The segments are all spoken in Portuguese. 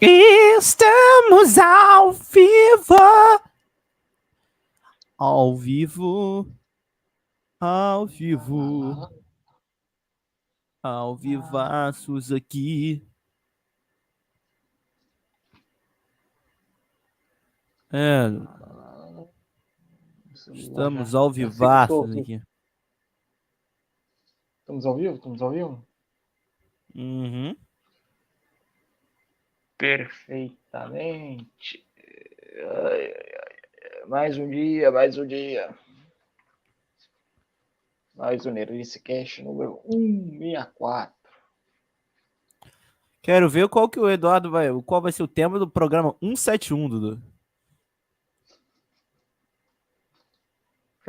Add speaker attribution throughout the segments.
Speaker 1: Estamos ao vivo. Ao vivo. Ao vivo. Ao vivaços aqui. É. Estamos ao vivaços aqui.
Speaker 2: Estamos ao vivo? Estamos ao vivo?
Speaker 1: Uhum.
Speaker 2: Perfeitamente. Ai, ai, ai. Mais um dia, mais um dia. Mais um Nerdice Cash número 164.
Speaker 1: Quero ver qual que o Eduardo vai. Qual vai ser o tema do programa 171, Dudu.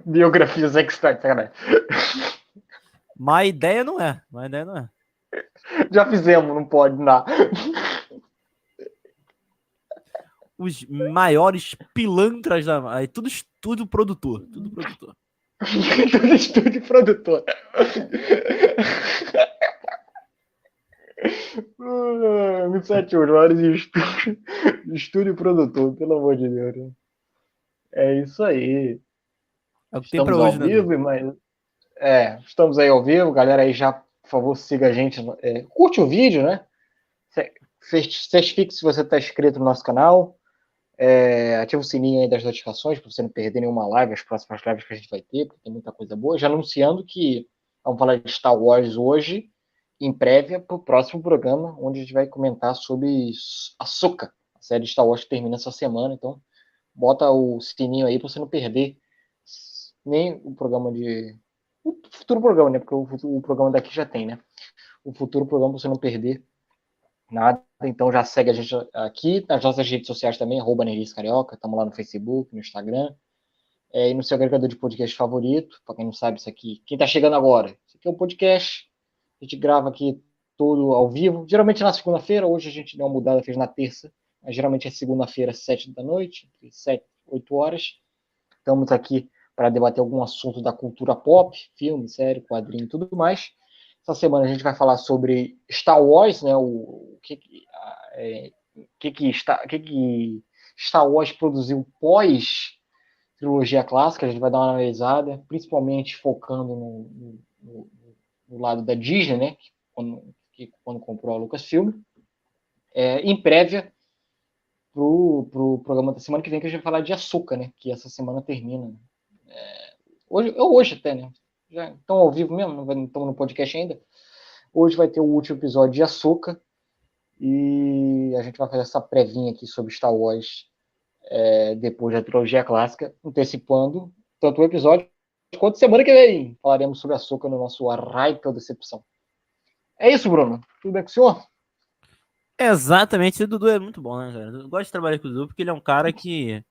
Speaker 2: Biografias cara.
Speaker 1: Má ideia não é. Má ideia não é.
Speaker 2: Já fizemos, não pode, não.
Speaker 1: Os maiores pilantras da. Aí, tudo estúdio produtor. Tudo produtor.
Speaker 2: Tudo estúdio produtor. Ah, Me sete horas de estúdio, estúdio produtor, pelo amor de Deus. né? É isso aí.
Speaker 1: É o que tem
Speaker 2: Estamos
Speaker 1: pra hoje,
Speaker 2: ao
Speaker 1: né?
Speaker 2: vivo,
Speaker 1: Dudu?
Speaker 2: mas é, estamos aí ao vivo, galera aí já, por favor, siga a gente, é, curte o vídeo, né? Ce- cer- Certifique se você está inscrito no nosso canal, é, ativa o sininho aí das notificações para você não perder nenhuma live, as próximas lives que a gente vai ter, porque tem muita coisa boa. Já anunciando que vamos falar de Star Wars hoje, em prévia para o próximo programa, onde a gente vai comentar sobre Ahsoka, a série Star Wars que termina essa semana. Então, bota o sininho aí para você não perder nem o programa de. O futuro programa, né? Porque o, o programa daqui já tem, né? O futuro programa pra você não perder nada. Então já segue a gente aqui nas nossas redes sociais também, arroba Carioca. Estamos lá no Facebook, no Instagram. É, e no seu agregador de podcast favorito. Para quem não sabe, isso aqui. Quem tá chegando agora, isso aqui é um podcast. A gente grava aqui todo ao vivo. Geralmente na segunda-feira, hoje a gente deu uma mudada, fez na terça. Mas geralmente é segunda-feira, sete da noite, sete, oito horas. Estamos aqui para debater algum assunto da cultura pop, filme, série, quadrinho e tudo mais. Essa semana a gente vai falar sobre Star Wars, né? O, o que é, que, que, Star, que que Star Wars produziu pós trilogia clássica. A gente vai dar uma analisada, principalmente focando no, no- no- lado da Disney, né? Que quando, que quando comprou a Lucasfilm. É, em prévia pro, pro programa da semana que vem, que a gente vai falar de açúcar, né? Que essa semana termina. É, hoje, hoje até, né? Já estão ao vivo mesmo, não estamos no podcast ainda. Hoje vai ter o último episódio de açúcar. E a gente vai fazer essa prévinha aqui sobre Star Wars é, depois da trilogia clássica, antecipando tanto o episódio quanto semana que vem. Falaremos sobre açúcar no nosso Arraica Decepção. É isso, Bruno. Tudo bem com o senhor?
Speaker 1: Exatamente, o Dudu é muito bom, né, cara? Eu gosto de trabalhar com o Dudu porque ele é um cara que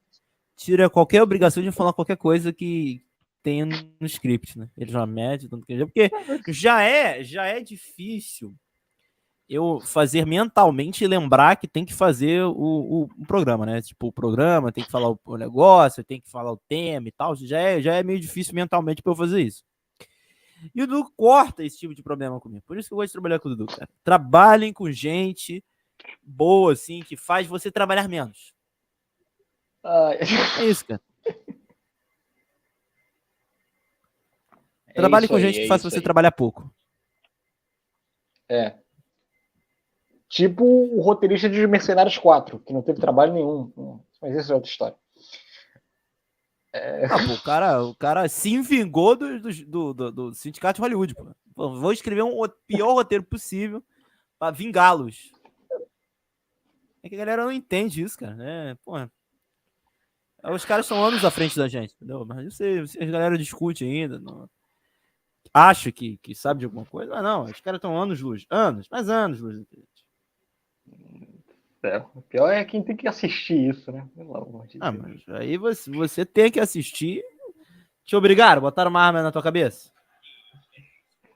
Speaker 1: tira qualquer obrigação de falar qualquer coisa que tenha no script, né? Ele já mede tanto que porque já é, já é difícil eu fazer mentalmente lembrar que tem que fazer o, o, o programa, né? Tipo, o programa tem que falar o, o negócio, tem que falar o tema e tal. Já é, já é meio difícil mentalmente para eu fazer isso. E o Dudu corta esse tipo de problema comigo. Por isso que eu gosto de trabalhar com o Dudu, cara. Trabalhem com gente boa, assim, que faz você trabalhar menos. É isso, cara. Trabalhe
Speaker 2: isso
Speaker 1: com
Speaker 2: aí,
Speaker 1: gente
Speaker 2: é
Speaker 1: que faça
Speaker 2: isso
Speaker 1: você
Speaker 2: aí.
Speaker 1: trabalhar pouco.
Speaker 2: É. Tipo o roteirista de Mercenários 4, que não teve trabalho nenhum. Hum, Mas isso é outra história.
Speaker 1: Ah, pô, o cara, o cara se vingou do, do, do, do- sindicato de Hollywood, pô. Vou escrever um ro- pior roteiro possível pra vingá-los. É que a galera não entende isso, cara. É, porra. Os caras estão anos à frente da gente, entendeu? Mas eu sei, a galera discute ainda. Não... Acha que, que sabe de alguma coisa. Mas não, os caras estão anos luz. Anos, mas anos luz.
Speaker 2: É, o pior é quem tem que assistir isso, né? Pelo amor de
Speaker 1: Ah,
Speaker 2: Deus.
Speaker 1: mas aí você, você tem que assistir. Te obrigaram? Botaram uma arma na tua cabeça?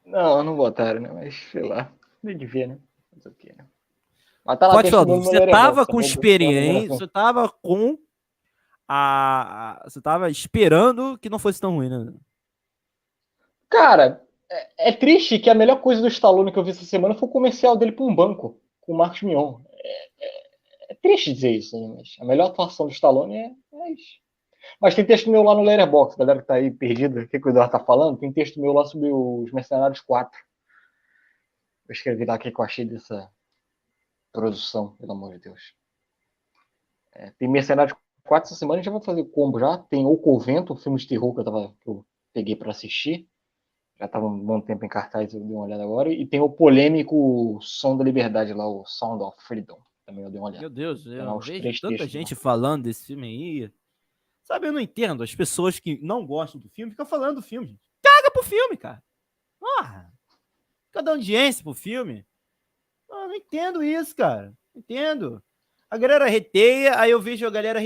Speaker 2: Não, não botaram, né? Mas sei lá. Nem devia, né? Mas o quê, né? Mas tá lá,
Speaker 1: Pode falar,
Speaker 2: testemunho
Speaker 1: você
Speaker 2: no
Speaker 1: tava com
Speaker 2: tá
Speaker 1: experiência, você tava com a- Você tava esperando que não fosse tão ruim, né?
Speaker 2: Cara, é, é triste que a melhor coisa do Stallone que eu vi essa semana foi o comercial dele pra um banco, com o Marcos Mion. É, é- é triste dizer isso, né? Mas a melhor atuação do Stallone é, é isso. Mas tem texto meu lá no Letterboxd, galera que tá aí perdida, o que, que o Eduardo tá falando? Tem texto meu lá sobre os Mercenários 4. Eu escrevi lá o que, eu achei dessa produção, pelo amor de Deus. É, tem Mercenários 4 essa semana, já vai fazer combo já. Tem O Convento, um filme de terror que eu, tava, que eu peguei para assistir. Já estava um bom tempo em cartaz, eu dei uma olhada agora. E tem o polêmico Som da Liberdade lá, o Sound of Freedom. Também eu dei uma olhada.
Speaker 1: Meu Deus, eu vejo tanta textos, gente falando desse filme aí. Sabe, eu não entendo. As pessoas que não gostam do filme ficam falando do filme, gente. Caga pro filme, cara. Porra. Fica dando audiência pro filme. Eu não entendo isso, cara. Não entendo. A galera reteia, aí eu vejo a galera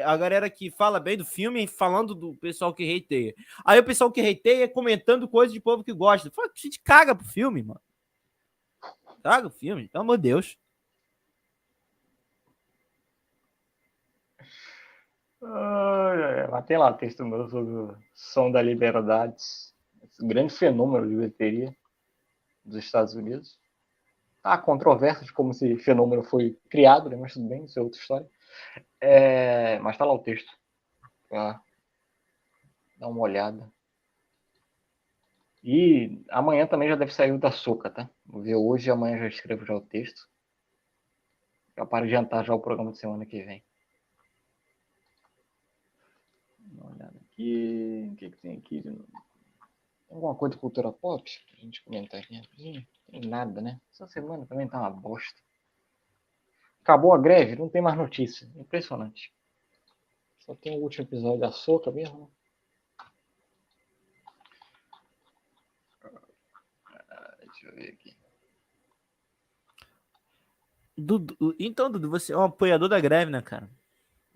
Speaker 1: a galera que fala bem do filme falando do pessoal que reteia. Aí o pessoal que reteia comentando coisas de povo que gosta. Fala, a gente caga pro filme, mano. Caga o filme, pelo amor de Deus.
Speaker 2: mas tem lá texto meu sobre o Som da Liberdade, esse grande fenômeno de bilheteria dos Estados Unidos. Há controvérsia de como esse fenômeno foi criado, né? mas tudo bem, isso é outra história. É... Mas tá lá o texto. Pra dar uma olhada. E amanhã também já deve sair o da Soca, tá? Vou ver hoje e amanhã já escrevo já o texto. Já para adiantar já o programa de semana que vem. Dá uma olhada aqui. O que, que tem aqui novo? Alguma coisa de cultura pop? Pra gente comentar aqui. Tem nada, né? Essa semana também tá uma bosta. Acabou a greve, não tem mais notícia. Impressionante. Só tem o último episódio da Soca mesmo. Né? Ah, deixa eu ver aqui.
Speaker 1: Dudu, então, Dudu, você é um apoiador da greve, né, cara?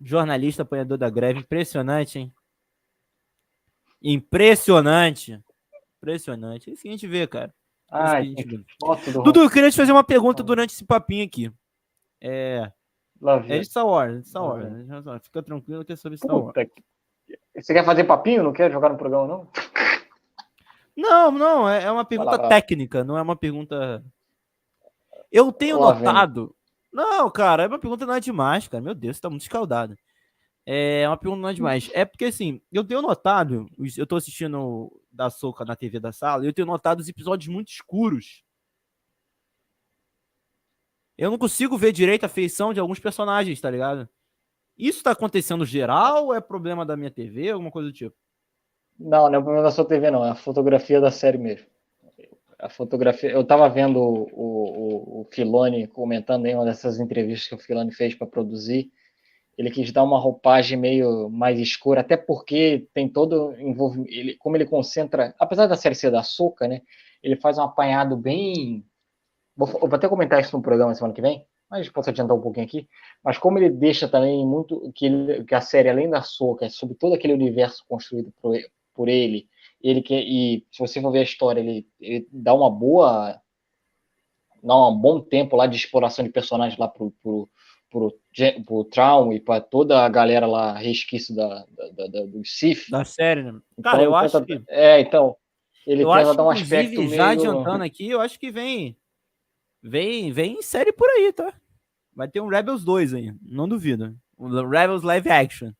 Speaker 1: Jornalista apoiador da greve. Impressionante, hein? Impressionante. Impressionante. É isso que a gente vê, cara.
Speaker 2: Ah,
Speaker 1: Dudu, eu queria te fazer uma pergunta durante esse papinho aqui. É. É de Star Wars, de Star Wars. Né? Fica tranquilo que é sobre Star Wars.
Speaker 2: Você quer fazer papinho? Não quer jogar no programa, não?
Speaker 1: Não, não, é, é uma pergunta lá, técnica, não é uma pergunta. Eu tenho Olá, notado. Vendo. Não, cara, é uma pergunta não é demais, cara. Meu Deus, você tá muito escaldado. É uma pergunta não é demais. É porque assim, eu tenho notado, eu tô assistindo da Soca na TV da sala, e eu tenho notado os episódios muito escuros. Eu não consigo ver direito a feição de alguns personagens, tá ligado? Isso tá acontecendo geral ou é problema da minha TV, alguma coisa do tipo?
Speaker 2: Não, não é problema da sua TV, não. É a fotografia da série mesmo. A fotografia. Eu tava vendo o, o, o Filone comentando em uma dessas entrevistas que o Filone fez para produzir. Ele quis dar uma roupagem meio mais escura, até porque tem todo envolvimento. Ele, como ele concentra, apesar da série ser da Soca, né? Ele faz um apanhado bem Vou, vou até comentar isso no programa semana que vem, mas posso adiantar um pouquinho aqui. Mas como ele deixa também muito que, ele, que a série, além da Soca, é sobre todo aquele universo construído por, por ele, ele que, e se você for ver a história, ele, ele dá uma boa. dá um bom tempo lá de exploração de personagens lá pro, pro, pro, pro Traum e para toda a galera lá, resquício da, da, da, do Sif.
Speaker 1: Da série, né? Cara, então, eu acho que.
Speaker 2: É, então. Ele
Speaker 1: eu tenta dar um aspecto. Já meio... adiantando aqui, eu acho que vem Vem, vem série por aí, tá? Vai ter um Rebels 2 aí, não duvido. Um Rebels Live Action.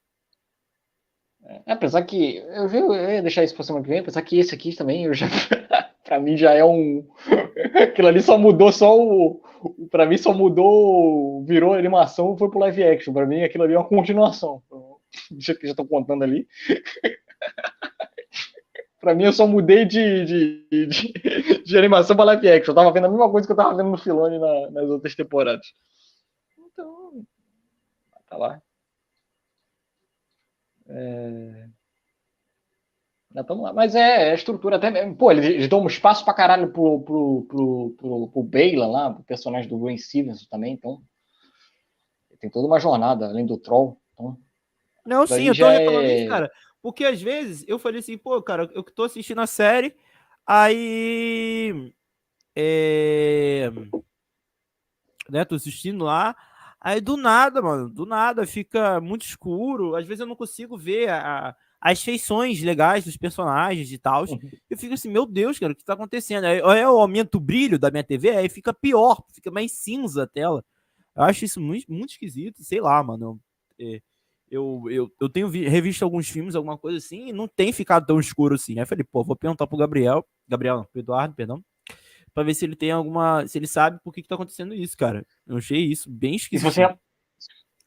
Speaker 2: É, apesar que eu, eu ia deixar isso pra semana que vem, apesar que esse aqui também eu já para mim já é um aquilo ali só mudou só o para mim só mudou virou animação foi pro live action para mim aquilo ali é uma continuação já que já tô contando ali Pra mim, eu só mudei de, de, de, de animação pra live action. Eu tava vendo a mesma coisa que eu tava vendo no Filone na, nas outras temporadas. Então, tá lá. É... Já estamos lá. Mas é, é estrutura até. Pô, eles, dão um espaço pra caralho pro, pro, pro, pro, pro Bela lá, pro personagem do Gwen Stevens também. Então, tem toda uma jornada, além do Troll. Então,
Speaker 1: Não, sim, eu tô reclamando é... isso, cara. Porque às vezes eu falei assim, pô, cara, eu tô assistindo a série, aí. É, né, tô assistindo lá, aí do nada, mano, do nada fica muito escuro. Às vezes eu não consigo ver a, as feições legais dos personagens e tal. Uhum. Eu fico assim, meu Deus, cara, o que tá acontecendo? Aí eu aumento o brilho da minha TV, aí fica pior, fica mais cinza a tela. Eu acho isso muito, muito esquisito, sei lá, mano. Eu, eu, eu, eu tenho vi, revisto alguns filmes, alguma coisa assim, e não tem ficado tão escuro assim. Aí eu falei, pô, vou perguntar pro Gabriel, Gabriel, não, pro Eduardo, perdão, pra ver se ele tem alguma. Se ele sabe por que, que tá acontecendo isso, cara. Eu achei isso bem esquisito.
Speaker 2: Se você,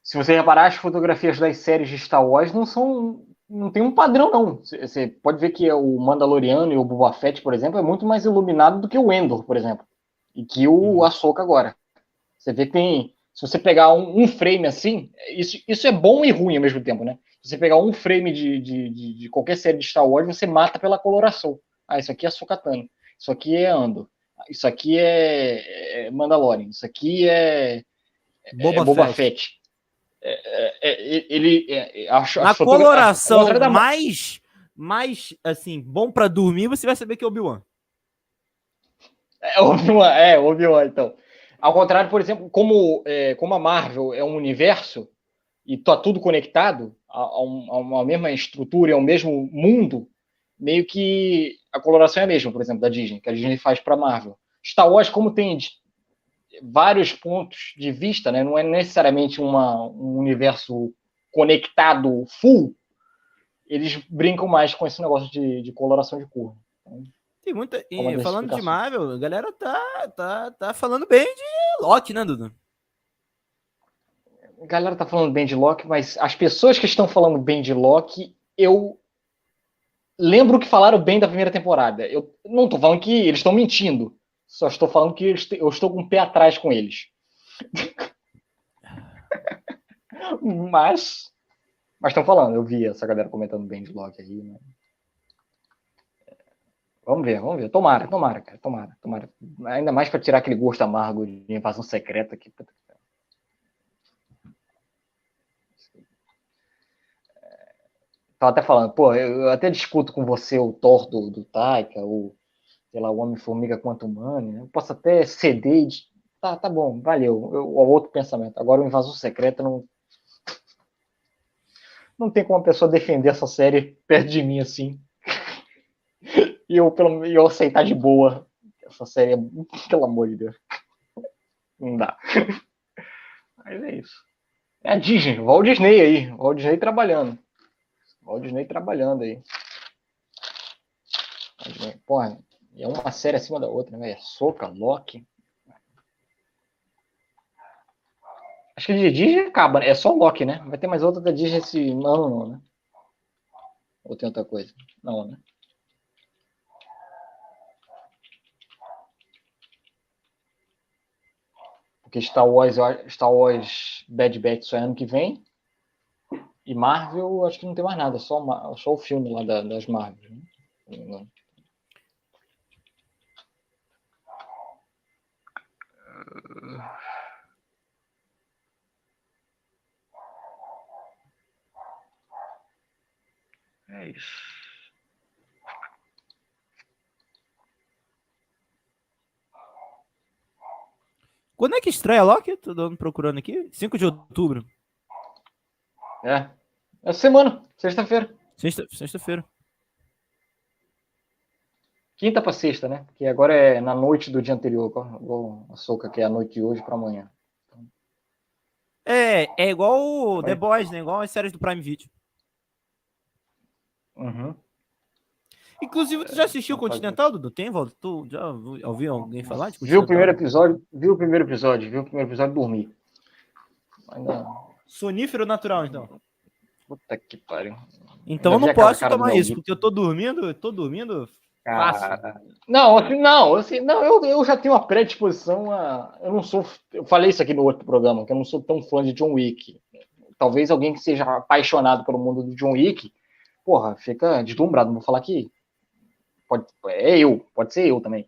Speaker 2: se você reparar, as fotografias das séries de Star Wars não são. Não tem um padrão, não. Você pode ver que o Mandaloriano e o Boba Fett, por exemplo, é muito mais iluminado do que o Endor, por exemplo. E que o uhum. Ahsoka agora. Você vê que tem. Se você pegar um, um, frame assim, isso, isso é bom e ruim ao mesmo tempo, né? Se você pegar um frame de, de, de, de qualquer série de Star Wars, você mata pela coloração. Ah, isso aqui é Sokatano. Isso aqui é Ando. Isso aqui é, é Mandalorian. Isso aqui é Boba, é Boba Fett. Fett. É, é, é ele
Speaker 1: acho na coloração mais mais assim bom para dormir você vai saber que é Obi Wan
Speaker 2: é Obi Wan é Obi Wan então ao contrário por exemplo como como a Marvel é um universo e tá tudo conectado a, a, uma mesma estrutura e ao mesmo mundo meio que a coloração é a mesma por exemplo da Disney que a Disney faz para Marvel Star Wars como tem vários pontos de vista, né? não é necessariamente uma, um universo conectado full, eles brincam mais com esse negócio de, de coloração de cor. Então,
Speaker 1: Tem muita. E, falando de Marvel, a galera tá, tá, tá falando bem de Loki, né, Dudu?
Speaker 2: A galera tá falando bem de Loki, mas as pessoas que estão falando bem de Loki, eu lembro que falaram bem da primeira temporada. Eu não tô falando que eles estão mentindo. Só estou falando que eu estou com o pé atrás com eles. mas. Mas estão falando, eu vi essa galera comentando bem de Loki aí, né? Vamos ver, vamos ver. Tomara, tomara, cara. Tomara, tomara. Ainda mais para tirar aquele gosto amargo de invasão secreta aqui. Tava até falando, pô, eu até discuto com você o Thor do, do Taika, o sei lá, o Homem-Formiga quanto humano, né? eu posso até ceder e tá, tá bom, valeu, eu, o outro pensamento. Agora o Invasor Secreto não. Não tem como a pessoa defender essa série perto de mim assim. e eu, pelo, eu aceitar de boa. Essa série. Pelo amor de Deus. Não dá. Mas é isso. É a Disney, Walt Disney aí. Walt Disney trabalhando. Walt Disney trabalhando aí. Porra, é uma série acima da outra, né? Soca, Loki. Acho que de Disney acaba, né? É só Loki, né? Vai ter mais outra da Disney esse ano, não, né? Ou tem outra coisa? Não, né? Porque Star Wars, Star Wars Bad Batch só é ano que vem. E Marvel, acho que não tem mais nada, só, só o filme lá da, das Marvel. Né? É isso.
Speaker 1: Quando é que estreia Loki? Tô dando, procurando aqui. 5 de outubro.
Speaker 2: É. É semana, sexta-feira.
Speaker 1: Sexta-feira. Sexta
Speaker 2: Quinta para sexta, né? Porque agora é na noite do dia anterior, igual a soca que é a noite de hoje para amanhã.
Speaker 1: É, é igual o The Boys, né? Igual as séries do Prime Video.
Speaker 2: Uhum.
Speaker 1: Inclusive, tu já assistiu o Continental, Dudu? Tem, Valdo? Tu já ouviu alguém falar de
Speaker 2: Viu o primeiro episódio, viu o primeiro episódio, viu o primeiro episódio dormir.
Speaker 1: Ainda... Sonífero natural, então.
Speaker 2: Puta que pariu.
Speaker 1: Então eu não posso tomar isso, porque eu tô dormindo, eu tô dormindo
Speaker 2: Cara, não, assim, não, assim, não, eu, eu já tenho uma predisposição a. Eu não sou. Eu falei isso aqui no outro programa, que eu não sou tão fã de John Wick. Talvez alguém que seja apaixonado pelo mundo do John Wick, porra, fica deslumbrado. Vou falar que pode, é eu, pode ser eu também.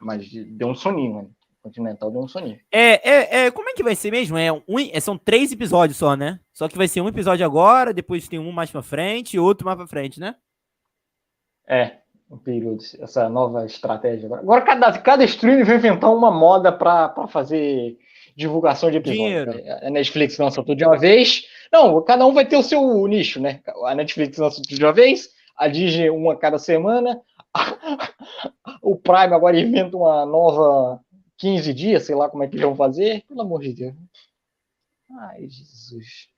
Speaker 2: Mas deu um soninho, né? Continental deu um soninho.
Speaker 1: É, é, é, como é que vai ser mesmo? É um, é, são três episódios só, né? Só que vai ser um episódio agora, depois tem um mais pra frente e outro mais pra frente, né?
Speaker 2: É, um período, essa nova estratégia. Agora, cada, cada streaming vai inventar uma moda para fazer divulgação de episódios. A Netflix lança tudo de uma vez. Não, cada um vai ter o seu nicho, né? A Netflix lança tudo de uma vez, a Disney uma cada semana, o Prime agora inventa uma nova 15 dias, sei lá como é que vão fazer. Pelo amor de Deus. Ai, Jesus.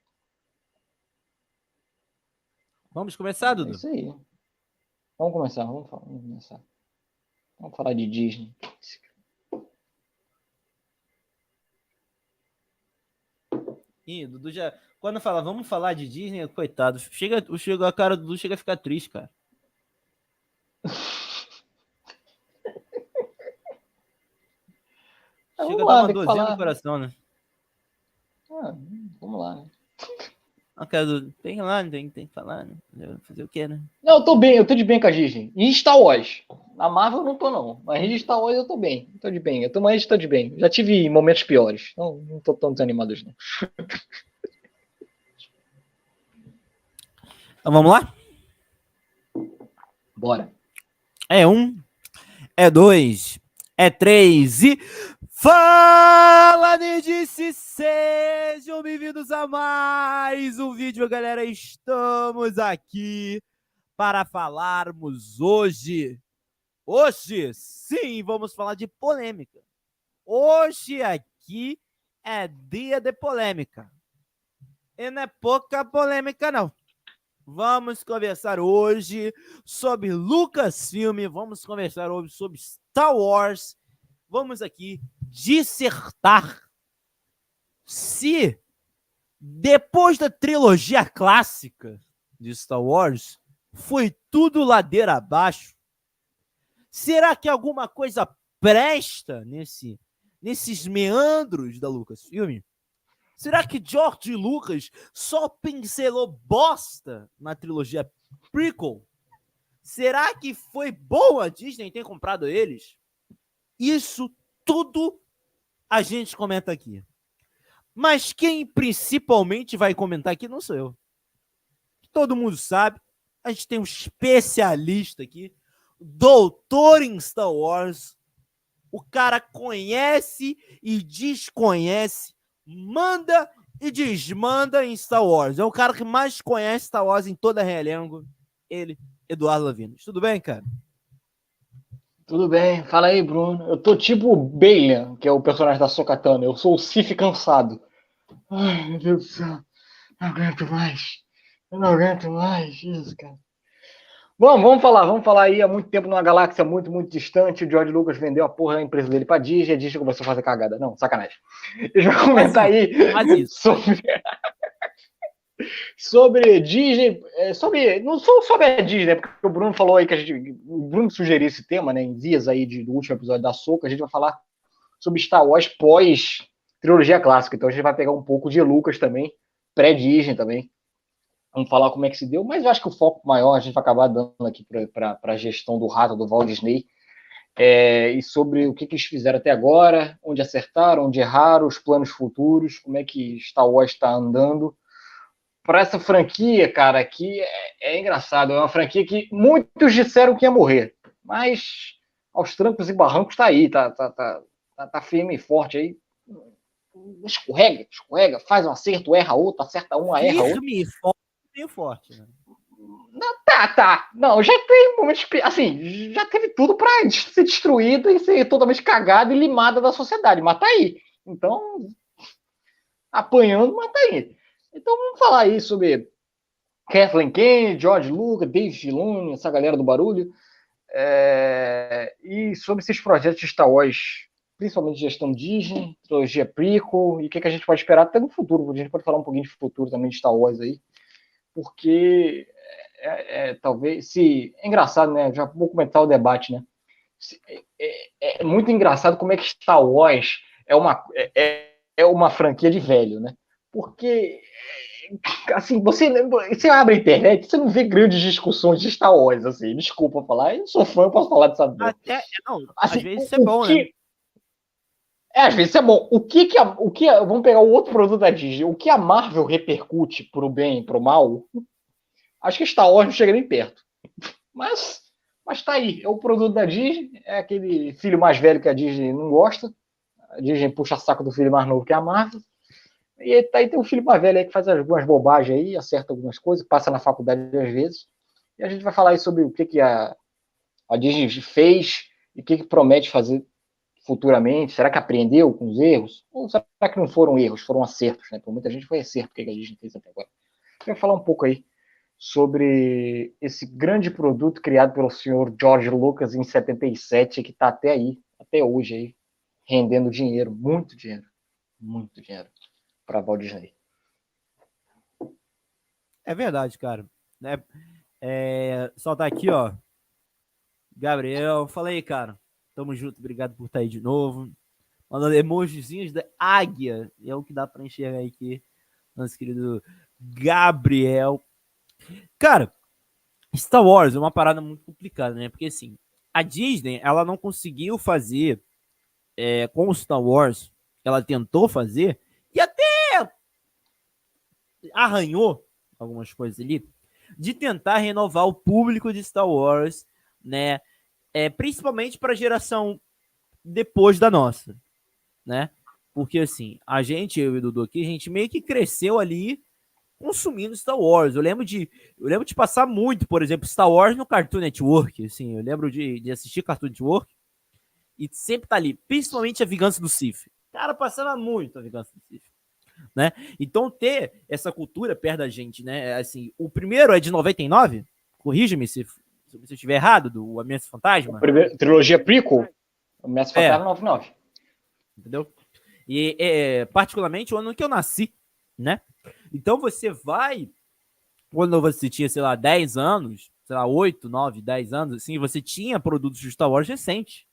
Speaker 1: Vamos começar,
Speaker 2: É
Speaker 1: Dudu?
Speaker 2: isso aí. Vamos começar, vamos, falar, vamos começar. Vamos falar de Disney.
Speaker 1: Ih, Dudu já. Quando fala, vamos falar de Disney, coitado. Chega, o chega, a cara do Dudu chega a ficar triste, cara.
Speaker 2: Ah,
Speaker 1: Chega
Speaker 2: vamos
Speaker 1: a dar
Speaker 2: lá,
Speaker 1: uma dorzinha
Speaker 2: falar.
Speaker 1: no coração, né?
Speaker 2: Ah, vamos lá, né?
Speaker 1: Ah, cara, Dudu, tem lá, tem, tem que falar, né? Fazer o quê, né?
Speaker 2: Não, eu tô bem, eu tô de bem com a Disney. E Star Wars. Na Marvel eu não tô, não. Mas em Star Wars eu tô bem. Eu tô de bem. Eu tô mais tô de bem. Já tive momentos piores. Então não tô tão desanimado hoje, não.
Speaker 1: Então vamos lá?
Speaker 2: Bora.
Speaker 1: É um, é dois, é três e. Fala, Nerdice! Sejam bem-vindos a mais um vídeo, galera. Estamos aqui para falarmos hoje. Hoje, sim, vamos falar de polêmica. Hoje aqui é dia de polêmica. E não é pouca polêmica, não. Vamos conversar hoje sobre Lucasfilm, vamos conversar hoje sobre Star Wars. Vamos aqui dissertar se depois da trilogia clássica de Star Wars foi tudo ladeira abaixo. Será que alguma coisa presta nesse nesses meandros da Lucasfilm? Será que George Lucas só pincelou bosta na trilogia prequel? Será que foi boa a Disney ter comprado eles? Isso tudo a gente comenta aqui. Mas quem principalmente vai comentar aqui não sou eu. Todo mundo sabe. A gente tem um especialista aqui, doutor em Star Wars. O cara conhece e desconhece, manda e desmanda em Star Wars. É o cara que mais conhece Star Wars em toda a Realengo. Ele, Eduardo Lavinos. Tudo bem, cara?
Speaker 2: Tudo bem. Fala aí, Bruno. Eu tô tipo o Balian, que é o personagem da Sokatana. Eu sou o Sif cansado. Ai, meu Deus do céu. Não aguento mais. Eu não aguento mais. Isso, cara. Vamos, vamos falar, vamos falar aí há muito tempo numa galáxia muito, muito distante. O George Lucas vendeu a porra da empresa dele pra Disney, a Disney começou a fazer cagada. Não, sacanagem. Deixa eu comentar aí sobre, sobre Disney, é, sobre, não só sobre a Disney, porque o Bruno falou aí que a gente, o Bruno sugeriu esse tema, né, em dias aí de, do último episódio da Soca, a gente vai falar sobre Star Wars pós trilogia clássica, então a gente vai pegar um pouco de Lucas também, pré-Disney também, vamos falar como é que se deu, mas eu acho que o foco maior a gente vai acabar dando aqui para a gestão do rato do Walt Disney, é, e sobre o que, que eles fizeram até agora, onde acertaram, onde erraram, os planos futuros, como é que Star Wars está andando, para essa franquia, cara, que é, é, engraçado. É uma franquia que muitos disseram que ia morrer, mas aos trancos e barrancos está aí, tá, tá, tá, tá, tá firme e forte aí. Escorrega, escorrega, faz um acerto, erra outro, acerta um, erra outro.
Speaker 1: Firme e meio forte, né?
Speaker 2: Não, tá, tá. Não, já tem momentos. Assim, já teve tudo para ser destruída e ser totalmente cagada e limada da sociedade, mas tá aí. Então, apanhando, mas tá aí. Então vamos falar aí sobre Kathleen Kennedy, George Lucas, Dave Filoni, essa galera do barulho, é, e sobre esses projetos de Star Wars, principalmente gestão Disney, trilogia prequel, e o que, que a gente pode esperar até no futuro, a gente pode falar um pouquinho de futuro também de Star Wars aí, porque é, é, talvez, se, é engraçado, né, já vou comentar o debate, né, é, é, muito engraçado como é que Star Wars é uma, é, é uma franquia de velho, né, porque assim, você, você abre a internet, você não vê grandes discussões de Star Wars, assim, desculpa falar, eu sou fã, eu posso falar dessa
Speaker 1: Até, não,
Speaker 2: assim,
Speaker 1: às vezes isso é bom,
Speaker 2: que,
Speaker 1: né?
Speaker 2: É, às vezes é bom. O que que a, o que a, vamos pegar o outro produto da Disney, o que a Marvel repercute pro bem e pro mal, acho que Star Wars não chega nem perto. Mas, mas tá aí, é o produto da Disney, é aquele filho mais velho que a Disney não gosta, a Disney puxa saco do filho mais novo que é a Marvel, e tá aí tem um filho mais velho aí que faz algumas bobagens aí, acerta algumas coisas, passa na faculdade às vezes. E a gente vai falar aí sobre o que, que a, a Disney fez e o que, que promete fazer futuramente? Será que aprendeu com os erros? Ou será que não foram erros, foram acertos? Né? Por muita gente foi acerto que a Disney fez até agora. Eu queria falar um pouco aí sobre esse grande produto criado pelo senhor George Lucas em 77, que está até aí, até hoje aí, rendendo dinheiro, muito dinheiro, muito dinheiro para Walt Disney.
Speaker 1: É verdade, cara. É, é, só tá aqui, ó. Gabriel, fala aí, cara. Tamo junto, obrigado por estar tá aí de novo. Mandando emojizinhos da águia. É o que dá para enxergar aqui. Nosso querido Gabriel. Cara, Star Wars é uma parada muito complicada, né? Porque assim, a Disney, ela não conseguiu fazer é, com Star Wars, ela tentou fazer, e até arranhou algumas coisas ali, de tentar renovar o público de Star Wars, né? É, principalmente para a geração depois da nossa, né? Porque assim, a gente, eu e o Dudu aqui, a gente meio que cresceu ali consumindo Star Wars. Eu lembro de, eu lembro de passar muito, por exemplo, Star Wars no Cartoon Network, assim, eu lembro de, de assistir Cartoon Network e sempre tá ali, principalmente a Vingança do Sith. Cara, passava muito a Vingança do Sith né? Então ter essa cultura perto da gente, né? Assim, o primeiro é de 99, corrija-me se, se eu estiver errado, do Ameaça Fantasma.
Speaker 2: Primeiro, trilogia prequel, Ameaça Fantasma é. 99.
Speaker 1: Entendeu? E é, particularmente o ano que eu nasci, né? Então você vai, quando você tinha, sei lá, 10 anos, sei lá, 8, 9, 10 anos, assim, você tinha produtos de Star Wars recentes.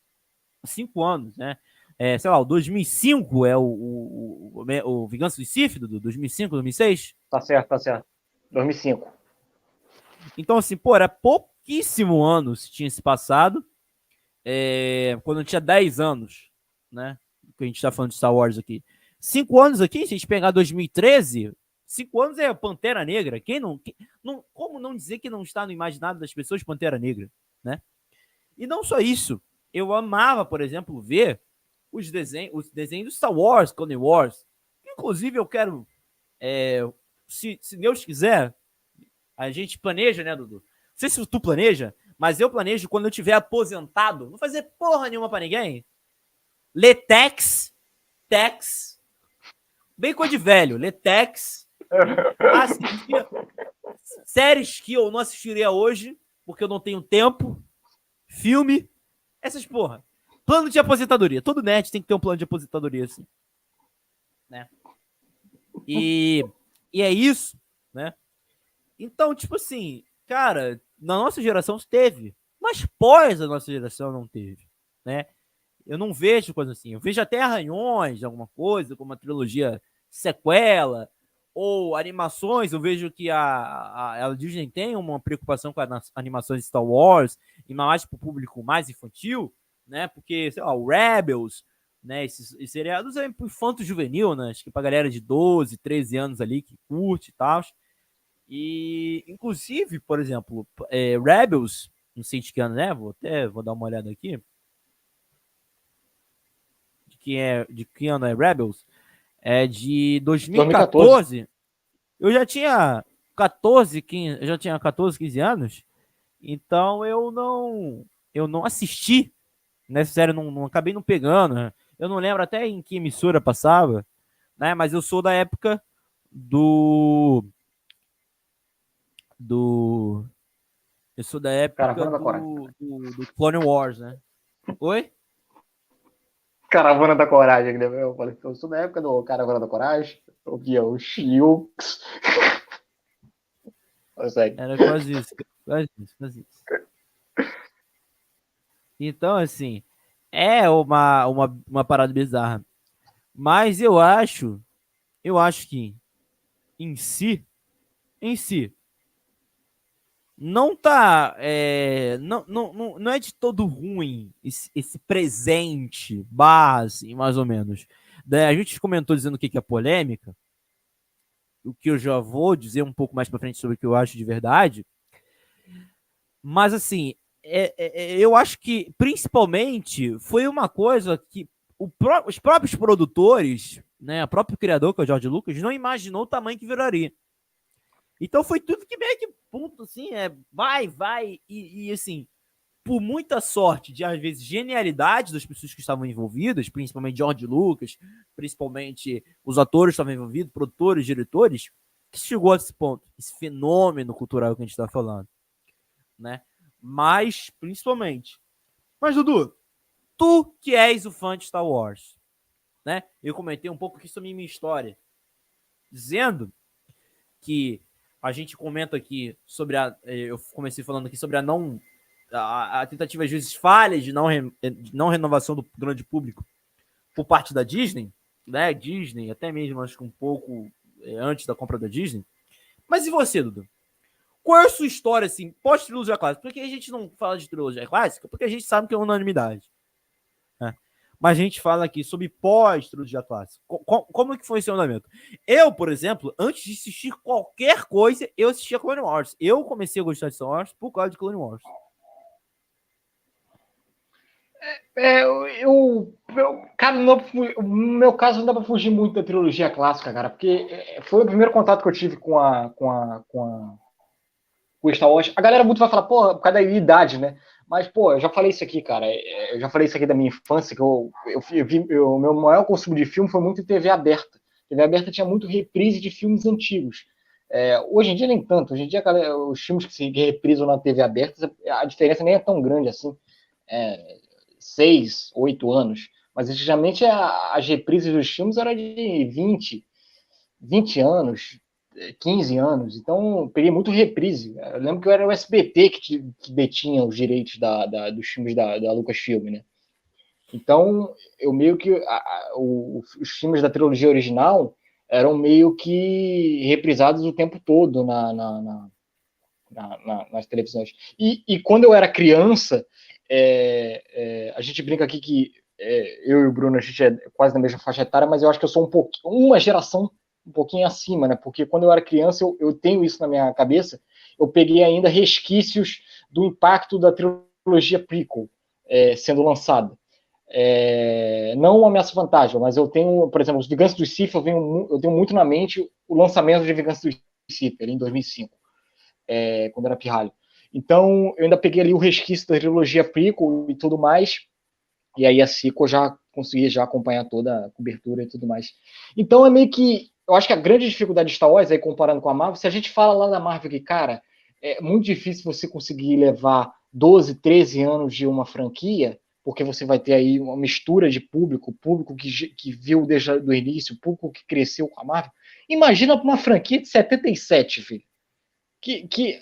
Speaker 1: 5 anos, né? é, sei lá, o 2005 é o, o, o, o Vingança do Sith, do 2005, 2006?
Speaker 2: Tá certo, tá certo. 2005.
Speaker 1: Então, assim, pô, era pouquíssimo anos tinha se passado, é, quando eu tinha 10 anos, né? Que a gente tá falando de Star Wars aqui. Cinco anos aqui, se a gente pegar 2013, cinco anos é Pantera Negra. Quem não, quem, não, como não dizer que não está no imaginário das pessoas Pantera Negra, né? E não só isso, eu amava, por exemplo, ver os desenhos, os desenhos do Star Wars, Clone Wars. Inclusive, eu quero, é, se, se Deus quiser, a gente planeja, né, Dudu? Não sei se tu planeja, mas eu planejo quando eu tiver aposentado, não fazer porra nenhuma para ninguém. Letex, Tex, bem coisa de velho, Letex, assistir séries que eu não assistiria hoje, porque eu não tenho tempo, filme, essas porra. Plano de aposentadoria. Todo net tem que ter um plano de aposentadoria, assim. Né? E, e é isso, né? Então, tipo assim, cara, na nossa geração teve, mas pós a nossa geração não teve, né? Eu não vejo coisa assim. Eu vejo até arranhões, alguma coisa, como uma trilogia sequela, ou animações. Eu vejo que a, a, a Disney tem uma preocupação com as animações de Star Wars, e mais para o público mais infantil né? Porque, sei lá, o Rebels, né? Esses, esses seriados é infanto juvenil, né? Acho que pra galera de 12, 13 anos ali que curte e tal. E, inclusive, por exemplo, é, Rebels, não sei de que ano é, vou até vou dar uma olhada aqui. De que, é, de que ano é Rebels? É de 2014. 2014. Eu já tinha 14, 15, eu já tinha 14, 15 anos. Então eu não eu não assisti Nessa série não, não acabei não pegando. Né? Eu não lembro até em que emissora passava, né? Mas eu sou da época do do eu sou da época do, do, do, Clone Wars, né? Oi?
Speaker 2: Caravana da Coragem, né? Eu falei, eu sou da época do Caravana da Coragem, eu via o Shiux.
Speaker 1: Era quase isso, quase isso, quase isso. Então, assim, é uma, uma, uma parada bizarra. Mas eu acho, eu acho que em si, em si, não tá, é, não, não, não, é de todo ruim esse, esse presente base, mais ou menos. A gente comentou dizendo o que é polêmica, o que eu já vou dizer um pouco mais para frente sobre o que eu acho de verdade. Mas assim, é, é, é, eu acho que principalmente foi uma coisa que os próprios produtores, né, o próprio criador, que é o George Lucas, não imaginou o tamanho que viraria. Então foi tudo que meio que ponto assim, é, vai, vai, e, e assim, por muita sorte, de às vezes genialidade das pessoas que estavam envolvidas, principalmente George Lucas, principalmente os atores que estavam envolvidos, produtores, diretores, que chegou a esse ponto, esse fenômeno cultural que a gente está falando, né? Mas, principalmente. Mas, Dudu, tu que és o fã de Star Wars, né? Eu comentei um pouco aqui sobre minha história, dizendo que a gente comenta aqui sobre a. Eu comecei falando aqui sobre a não a, a tentativa, às vezes, falhas de não, re, de não renovação do grande público por parte da Disney, né? Disney, até mesmo acho que um pouco é, antes da compra da Disney. Mas e você, Dudu? Qual é a sua história, assim, pós-trilogia clássica? Porque a gente não fala de trilogia clássica, porque a gente sabe que é unanimidade. Mas a gente fala aqui sobre pós-trilogia clássica. Co como que foi esse andamento? Eu, por exemplo, antes de assistir qualquer coisa, eu assistia Clone Wars. Eu comecei a gostar de Star Wars por causa de Clone Wars.
Speaker 2: É, eu, eu, cara, no, meu caso não dá pra fugir muito da trilogia clássica, cara, porque é, foi o primeiro contato que eu tive com a, com a, com a, o Star Wars. A galera muito vai falar, pô, por causa da idade, né? Mas, pô, eu já falei isso aqui, cara. É, eu já falei isso aqui da minha infância, que eu, eu, eu meu maior consumo de filme foi muito em TV aberta. TV aberta tinha muito reprise de filmes antigos. É, hoje em dia nem tanto. Hoje em dia, os filmes que se reprisam na TV aberta, a diferença nem é tão grande assim. É, seis, oito anos. Mas antigamente as reprises dos filmes eram de 20, 20 anos, 15 anos. Então peguei muito reprise. Eu lembro que eu era o SBT que, que detinha os direitos da, da, dos filmes da, da Lucasfilm, né? Então eu meio que a, a, o, os filmes da trilogia original eram meio que reprisados o tempo todo na, na, na, na nas televisões. E, e quando eu era criança, é, é, a gente brinca aqui que é, eu e o Bruno, a gente é quase na mesma faixa etária, mas eu acho que eu sou um pouquinho, uma geração um pouquinho acima, né? Porque quando eu era criança, eu, eu tenho isso na minha cabeça, eu peguei ainda resquícios do impacto da trilogia prequel é, sendo lançada. É, não uma ameaça fantasma, mas eu tenho, por exemplo, os Vingança do Sith, eu, venho, eu tenho muito na mente o lançamento de Vingança do Sith, em 2005, é, quando era pirralho. Então, eu ainda peguei ali o resquício da trilogia prequel e tudo mais, e aí a sequel já consegui já acompanhar toda a cobertura e tudo mais. Então, é meio que, eu acho que a grande dificuldade de Star Wars, aí comparando com a Marvel, se a gente fala lá da Marvel que, cara, é muito difícil você conseguir levar 12, 13 anos de uma franquia, porque você vai ter aí uma mistura de público, público que, que viu desde o início, público que cresceu com a Marvel. Imagina uma franquia de 77, filho. Que, que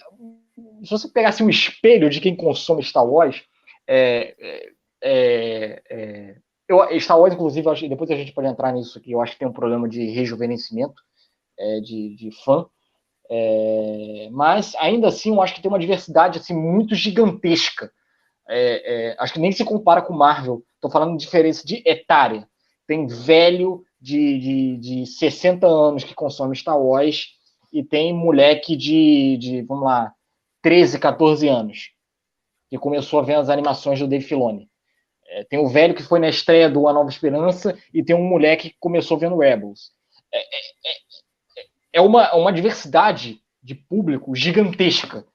Speaker 2: se você pegasse um espelho de quem consome Star Wars, é, é, é, é eu, Star Wars, inclusive, acho, depois a gente pode entrar nisso aqui, eu acho que tem um problema de rejuvenescimento é, de, de fã, é, mas ainda assim eu acho que tem uma diversidade assim, muito gigantesca. acho que nem se compara com Marvel. Estou falando de diferença de etária. Tem velho de, de, de 60 anos que consome Star Wars e tem moleque de, de vamos lá, 13, 14 anos, que começou a ver as animações do Dave Filoni. É, tem o velho que foi na estreia do A Nova Esperança e tem um moleque que começou vendo Rebels. É, é, é, é uma, uma diversidade de público gigantesca.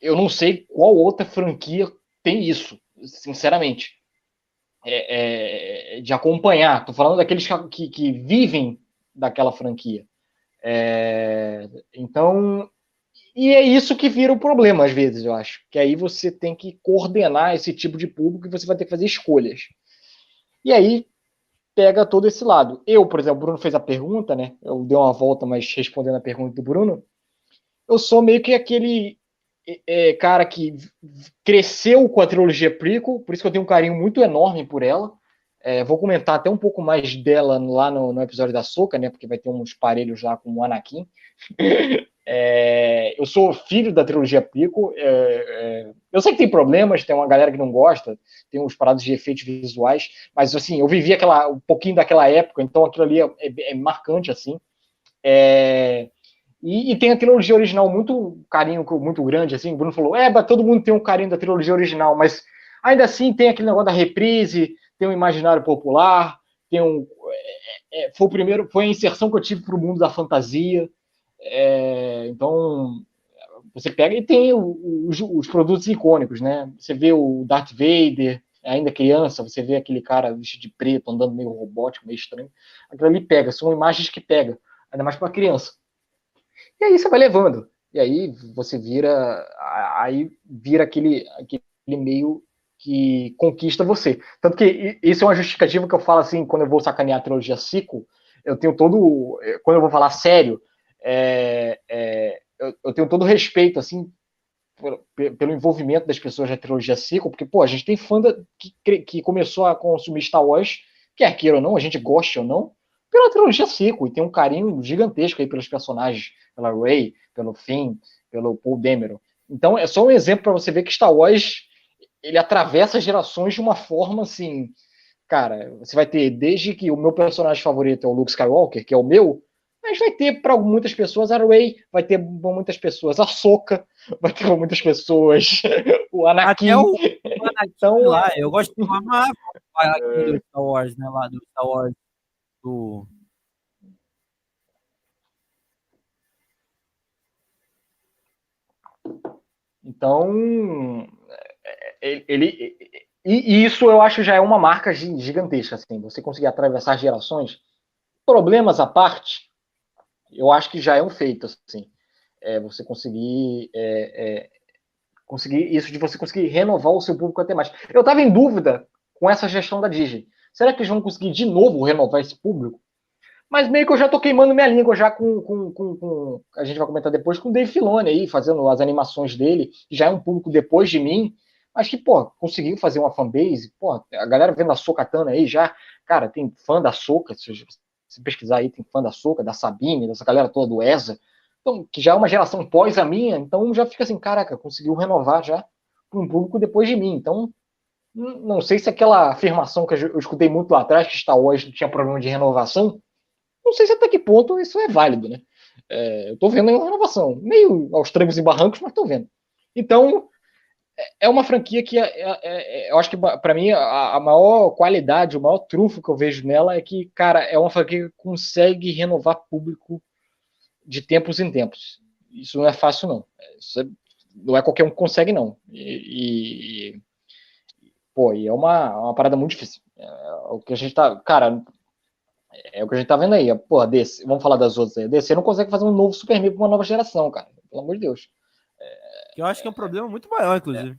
Speaker 2: Eu não sei qual outra franquia tem isso, sinceramente. É, é, de acompanhar. Estou falando daqueles que, que, que, vivem daquela franquia. Então, e é isso que vira o problema, às vezes, eu acho. Que aí você tem que coordenar esse tipo de público e você vai ter que fazer escolhas. E aí pega todo esse lado. Eu, por exemplo, o Bruno fez a pergunta, né? Eu dei uma volta, mas respondendo a pergunta do Bruno, eu sou meio que aquele é, cara que cresceu com a trilogia prequel, por isso que eu tenho um carinho muito enorme por ela. É, vou comentar até um pouco mais dela lá no, no episódio da Soca, né? Porque vai ter uns parelhos lá com o Anakin. É, eu sou filho da trilogia Pico. É, é, eu sei que tem problemas, tem uma galera que não gosta, tem uns parados de efeitos visuais, mas assim, eu vivi aquela, um pouquinho daquela época, então aquilo ali é, é, é marcante, assim. É, e, e, tem a trilogia original muito carinho, muito grande, assim. O Bruno falou: é, todo mundo tem um carinho da trilogia original, mas ainda assim tem aquele negócio da reprise, tem um imaginário popular, tem um. foi o primeiro, foi a inserção que eu tive para o mundo da fantasia. É, então, você pega e tem os, os, produtos icônicos, né? Você vê o Darth Vader, ainda criança, você vê aquele cara vestido de preto, andando meio robótico, meio estranho. Aquilo ali pega, são imagens que pega, ainda mais para uma criança. E aí você vai levando. E aí você vira. Aí vira aquele, aquele meio que conquista você. Tanto que isso é uma justificativa que eu falo assim, quando eu vou sacanear a trilogia Cico, eu tenho todo. Quando eu vou falar sério, é, é, eu, eu, tenho todo respeito, assim, por, pelo envolvimento das pessoas na trilogia Cico, porque, pô, a gente tem fã da, que, que começou a consumir Star Wars, quer queira ou não, a gente goste ou não, pela trilogia Cico, e tem um carinho gigantesco aí pelos personagens, pela Rey, pelo Finn, pelo Paul Dameron. Então, é só um exemplo para você ver que Star Wars ele atravessa gerações de uma forma assim. Cara, você vai ter desde que o meu personagem favorito é o Luke Skywalker, que é o meu, mas vai ter para muitas pessoas a Rey, vai ter para muitas pessoas a Soca, vai ter para muitas pessoas o Anakin. Até o, o
Speaker 1: Anakin então, lá, eu gosto de amar o do Star Wars, né, lá do Star Wars do
Speaker 2: Então, ele, ele e isso eu acho já é uma marca gigantesca, assim, você conseguir atravessar gerações, problemas à parte, eu acho que já é um feito, assim, é você conseguir é, é, conseguir isso de você conseguir renovar o seu público até mais. Eu estava em dúvida com essa gestão da Disney. Será que eles vão conseguir de novo renovar esse público? Mas meio que eu já tô queimando minha língua já com, com, com, com a gente vai comentar depois com o Dave Filoni aí, fazendo as animações dele, já é um público depois de mim, mas que, pô, conseguiu fazer uma fanbase, pô, a galera vendo a Sokatana aí já, cara, tem fã da Soca, se pesquisar aí, tem fã da Soca, da Sabine, dessa galera toda do ESA, então, que já é uma geração pós a minha, então já fica assim, caraca, conseguiu renovar já para um público depois de mim, então não sei se aquela afirmação que eu escutei muito lá atrás, que Star Wars tinha problema de renovação, não sei se até que ponto isso é válido, né? É, eu tô vendo aí uma renovação, meio aos trancos e barrancos, mas tô vendo. Então, é uma franquia que é, é, é, eu acho que para mim a, a, maior qualidade, o maior trunfo que eu vejo nela é que, cara, é uma franquia que consegue renovar público de tempos em tempos. Isso não é fácil, não. É, não é qualquer um que consegue, não. E, e pô, e é uma, uma parada muito difícil. É, o que a gente tá, cara, é o que a gente tá vendo aí. Pô, desse, vamos falar das outras aí. Desse, não consegue fazer um novo Superman para uma nova geração, cara. Pelo amor de Deus.
Speaker 1: Que eu acho que é um problema muito maior, inclusive.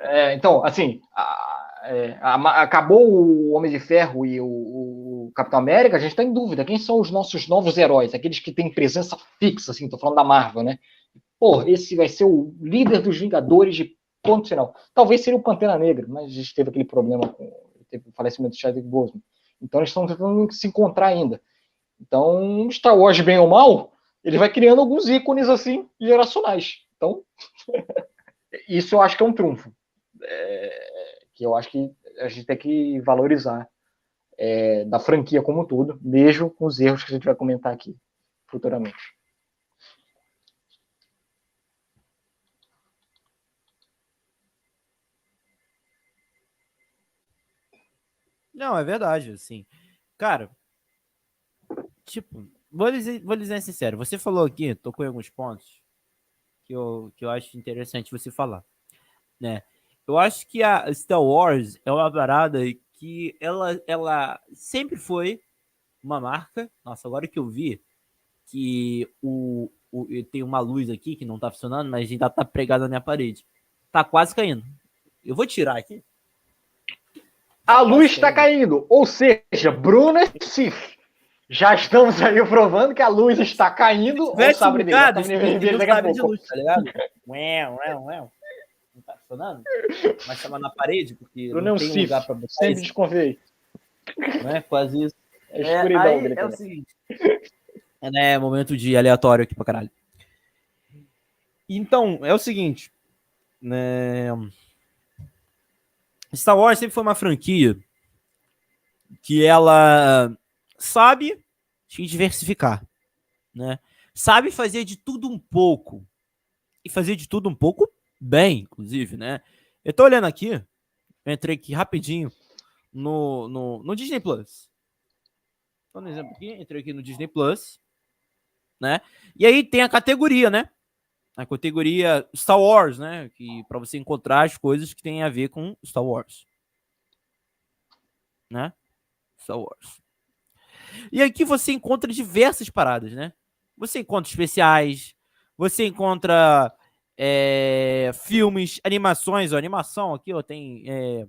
Speaker 2: É, então, assim, a, é, a, acabou o Homem de Ferro e o, o Capitão América, a gente está em dúvida. Quem são os nossos novos heróis? Aqueles que têm presença fixa, assim, tô falando da Marvel, né? Pô, esse vai ser o líder dos Vingadores de ponto final. Talvez seria o Pantera Negra, mas a gente teve aquele problema com teve o falecimento de Chadwick Boseman. Então eles estão tentando se encontrar ainda. Então, Star Wars, bem ou mal, ele vai criando alguns ícones assim geracionais. Então, isso eu acho que é um trunfo. É, que eu acho que a gente tem que valorizar é, da franquia como um todo, mesmo com os erros que a gente vai comentar aqui futuramente.
Speaker 1: Não, é verdade, assim. Cara, tipo, vou dizer, vou dizer sincero, você falou aqui, tocou em alguns pontos, que eu, que eu acho interessante você falar, né? Eu acho que a Star Wars é uma parada que ela, ela sempre foi uma marca. Nossa, agora que eu vi que o, o tem uma luz aqui que não tá funcionando, mas ainda tá pregada na minha parede. Tá quase caindo. Eu vou tirar aqui.
Speaker 2: A tá luz está caindo. Ou seja, Bruna Sif. Já estamos aí provando que a luz está caindo.
Speaker 1: Se sabre dele, dele daqui a pouco. De luz, tá ligado? ué, ué, ué. Não tá funcionando? Mas estava na parede, porque
Speaker 2: não, não tem Cif, lugar para botar Sempre desconfiei.
Speaker 1: Não é quase isso. É, é, aí, é o seguinte. É, né, momento de aleatório aqui pra caralho. Então, é o seguinte. Né, Star Wars sempre foi uma franquia que ela sabe se diversificar, né? Sabe fazer de tudo um pouco e fazer de tudo um pouco bem, inclusive, né? Eu tô olhando aqui, entrei aqui rapidinho no, no, no Disney Plus. Tô no exemplo aqui, entrei aqui no Disney Plus, né? E aí tem a categoria, né? na categoria Star Wars, né? Que para você encontrar as coisas que tem a ver com Star Wars, né? Star Wars. E aqui você encontra diversas paradas, né? Você encontra especiais, você encontra é, filmes, animações, ó, animação aqui, ó, tem é,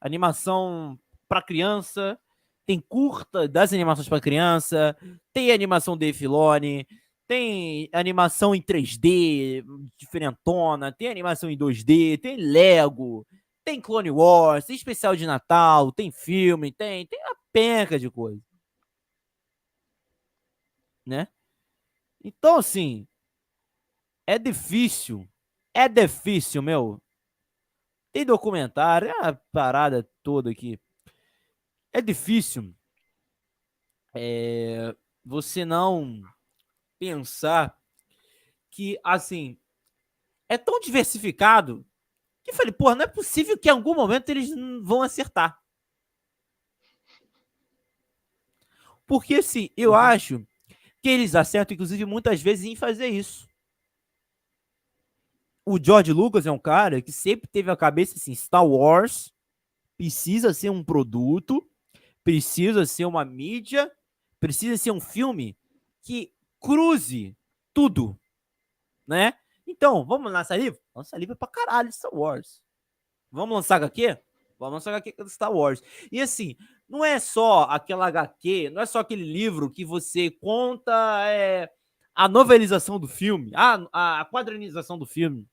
Speaker 1: animação para criança, tem curta das animações para criança, tem animação de Filone, tem animação em 3D, diferentona, tem animação em 2D, tem Lego, tem Clone Wars, tem especial de Natal, tem filme, tem, tem uma penca de coisa. Né? Então, assim, é difícil. É difícil, meu. Tem documentário, é a parada toda aqui. É difícil é, você não pensar que, assim, é tão diversificado que eu falei, pô, não é possível que em algum momento eles vão acertar. Porque, assim, eu uhum. acho que eles acertam, inclusive, muitas vezes em fazer isso. O George Lucas é um cara que sempre teve a cabeça assim: Star Wars precisa ser um produto, precisa ser uma mídia, precisa ser um filme que cruze tudo, né? Então, vamos lançar livro? Lança livro pra caralho Star Wars. Vamos lançar HQ? Vamos lançar HQ do Star Wars. E assim, não é só aquela HQ, não é só aquele livro que você conta é, a novelização do filme, a, a quadrinização do filme.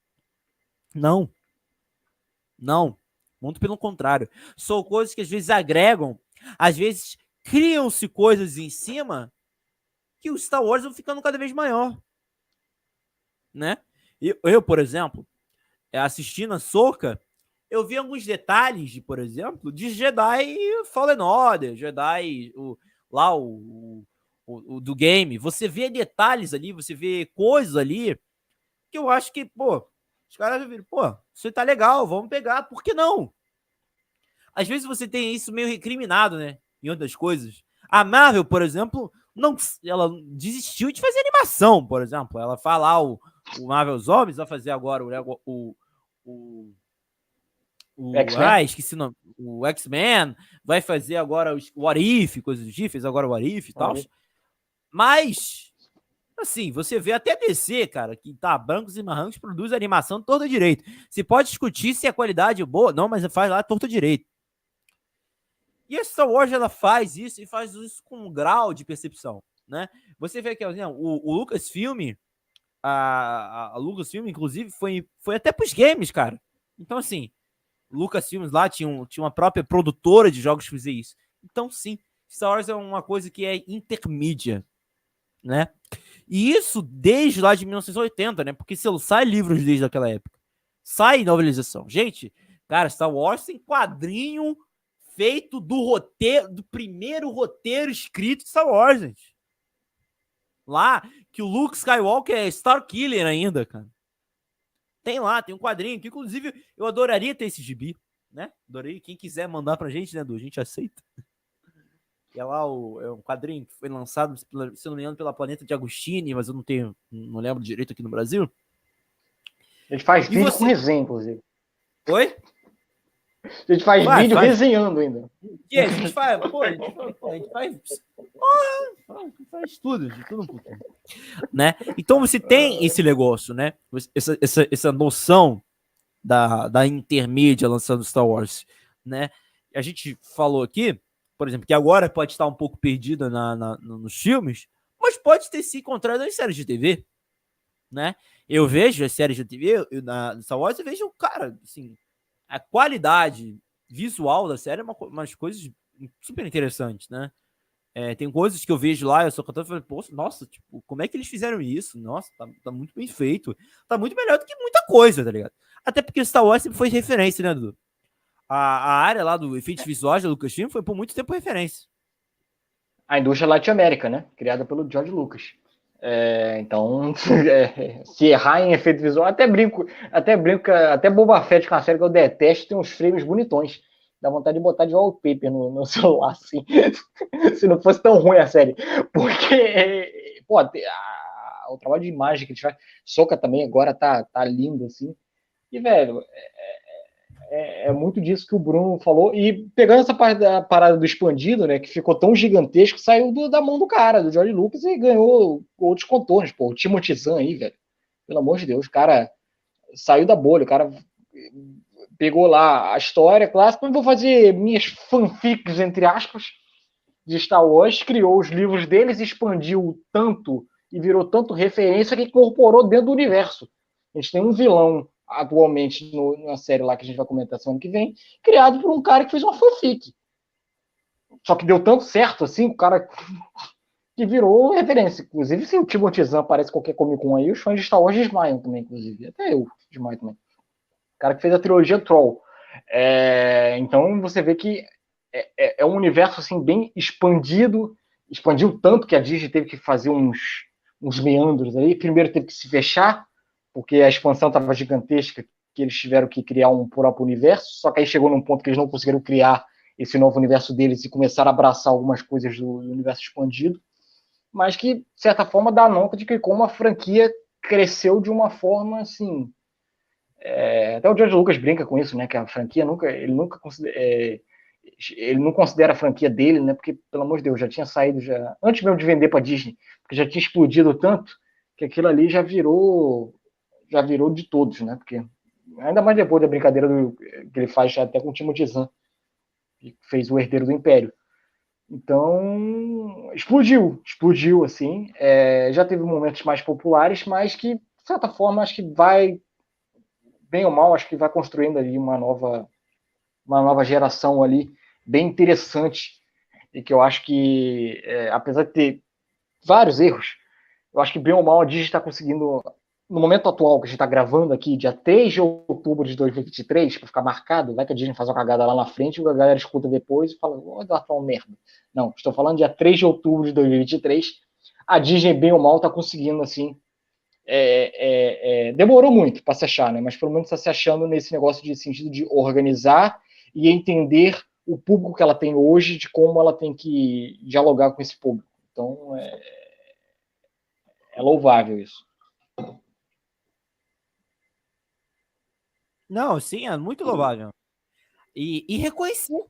Speaker 1: Não. Não. Muito pelo contrário. São coisas que às vezes agregam, às vezes criam-se coisas em cima que o Star Wars vai ficando cada vez maior. Né? Eu, eu por exemplo, é, assistindo a Soca, eu vi alguns detalhes, de, por exemplo, de Jedi Fallen Order, Jedi, o, lá o, o, o, do game. Você vê detalhes ali, você vê coisas ali que eu acho que, pô, os caras viram, pô, isso tá legal, vamos pegar, por que não? Às vezes você tem isso meio recriminado, né? Em outras coisas. A Marvel, por exemplo, não, ela desistiu de fazer animação, por exemplo. Ela fala o, o Marvel Zombies vai fazer agora o, o, o o ah, esqueci o nome, o X-Men, vai fazer agora o What If, coisas do tipo, fez agora o What If e tal. Mas, assim, você vê até DC, cara, que tá brancos e marrancos, produz animação toda direito. Você pode discutir se a qualidade é boa, não, mas faz lá torto direito. E a Star Wars, ela faz isso e faz isso com um grau de percepção, né? Você vê que o, o Lucasfilm, a, a, a Lucasfilm, inclusive, foi, foi até pros games, cara. Então, assim, Lucas Filmes lá tinha, um, tinha uma própria produtora de jogos que fazia isso. Então, sim, Star Wars é uma coisa que é intermídia, né? E isso desde lá de 1980, né? Porque se sai livros desde aquela época. Sai novelização. Gente, cara, Star Wars tem quadrinho feito do roteiro, do primeiro roteiro escrito de Star Wars, gente. Lá, que o Luke Skywalker é Star Killer ainda, cara. Tem lá, tem um quadrinho que, inclusive, eu adoraria ter esse gibi, né? Adoraria. Quem quiser mandar pra gente, né, Du? A gente aceita. Que é lá o, é um quadrinho que foi lançado, se não me engano, pela Planeta de Agostini, mas eu não tenho, não lembro direito aqui no Brasil.
Speaker 2: A gente faz e vídeo você... com resenha, inclusive.
Speaker 1: Oi?
Speaker 2: A gente faz Vai, vídeo faz. resenhando ainda.
Speaker 1: E a gente faz, pô, a gente, a gente faz, porra, faz tudo, de tudo um pouquinho. Né? Então você tem esse negócio, né? Essa, essa, essa noção da, da intermídia lançando Star Wars, né? A gente falou aqui, por exemplo, que agora pode estar um pouco perdida na, na, nos filmes, mas pode ter se encontrado em séries de TV, né? Eu vejo as séries de TV eu, na Star Wars e vejo, cara, assim, a qualidade visual da série é uma, umas coisas super interessantes, né? É, tem coisas que eu vejo lá, eu sou cantando e nossa, tipo, como é que eles fizeram isso? Nossa, tá, tá, muito bem feito. Tá muito melhor do que muita coisa, tá ligado? Até porque Star Wars sempre foi referência, né, Dudu? A, a área lá do efeitos visuais da Lucasfilm foi por muito tempo referência.
Speaker 2: A indústria Latinoamérica, né? Criada pelo George Lucas. É, então, é, se errar em efeito visual, até brinco, até brinco, até Boba Fett, que é uma série que eu detesto, tem uns frames bonitões. Dá vontade de botar de wallpaper no, no celular, assim. se não fosse tão ruim a série. Porque, pô, a, o trabalho de imagem que eles fazem. Soca também agora tá, tá lindo, assim. E, velho, é, é, é, muito disso que o Bruno falou. E pegando essa parte da parada do expandido, né, que ficou tão gigantesco, saiu do, da mão do cara, do George Lucas, e ganhou outros contornos. Pô, o Timothy Zahn aí, velho. Pelo amor de Deus, o cara saiu da bolha, o cara pegou lá a história clássica, mas vou fazer minhas fanfics, entre aspas, de Star Wars, criou os livros deles, expandiu tanto e virou tanto referência que incorporou dentro do universo. A gente tem um vilão atualmente no, na série lá que a gente vai comentar semana que vem, criado por um cara que fez uma fanfic. Só que deu tanto certo assim, o cara que virou referência. Inclusive, se o Timothy Zahn aparece qualquer Comic Con aí, os fãs de Star Wars desmaiam também, inclusive. Até eu desmaio também. O cara que fez a trilogia Troll. É, então você vê que é, é, é, um universo assim bem expandido, expandiu tanto que a Disney teve que fazer uns, uns meandros aí. Primeiro teve que se fechar, porque a expansão estava gigantesca, que eles tiveram que criar um próprio universo. Só que aí chegou num ponto que eles não conseguiram criar esse novo universo deles e começaram a abraçar algumas coisas do, universo expandido. Mas que, de certa forma, dá nota de que como a franquia cresceu de uma forma assim. É, até o George Lucas brinca com isso, né? Que a franquia nunca, ele nunca é, ele não considera a franquia dele, né? Porque, pelo amor de Deus, já tinha saído já antes mesmo de vender para Disney, porque já tinha explodido tanto que aquilo ali já virou já virou de todos, né? Porque ainda mais depois da brincadeira do, que ele faz até com o Timothy Zahn, que fez o Herdeiro do Império. Então, explodiu, explodiu, assim. É, já teve momentos mais populares, mas que, de certa forma, acho que vai, bem ou mal, acho que vai construindo ali uma nova, uma nova geração ali, bem interessante, e que eu acho que, é, apesar de ter vários erros, eu acho que bem ou mal a Disney está conseguindo no momento atual que a gente está gravando aqui, dia 3 de outubro de 2023, para ficar marcado, vai que a Disney faz uma cagada lá na frente e a galera escuta depois e fala, olha, tá uma merda. Não, estou falando dia 3 de outubro de 2023. A Disney, bem ou mal, está conseguindo, assim. É, é, é, demorou muito para se achar, né? Mas pelo menos está se achando nesse negócio de sentido de organizar e entender o público que ela tem hoje, de como ela tem que dialogar com esse público. Então, é, é louvável isso.
Speaker 1: Não, sim, é muito louvável. E, e reconhecer.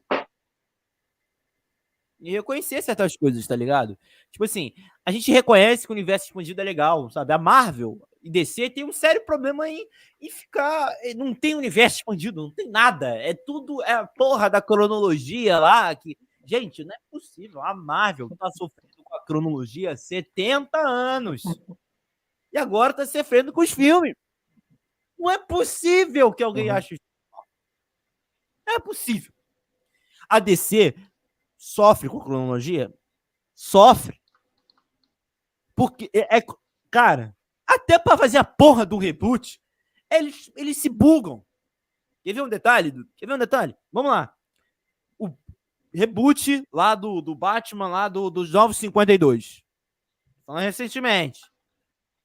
Speaker 1: E reconhecer certas coisas, tá ligado? Tipo assim, a gente reconhece que o universo expandido é legal, sabe? A Marvel e DC tem um sério problema em, em ficar. Eh, não tem universo expandido, não tem nada. É tudo. É a porra da cronologia lá. Que, gente, não é possível. A Marvel tá sofrendo com a cronologia há 70 anos. E agora tá sofrendo com os filmes. Não é possível que alguém uhum. ache isso. Não é possível. A DC sofre com cronologia? Sofre. Porque é, é cara, até para fazer a porra do reboot, eles, eles se bugam. Quer ver um detalhe? Quer ver um detalhe? Vamos lá. O reboot lá do, do Batman, lá do, dos Novos 52. Falando recentemente.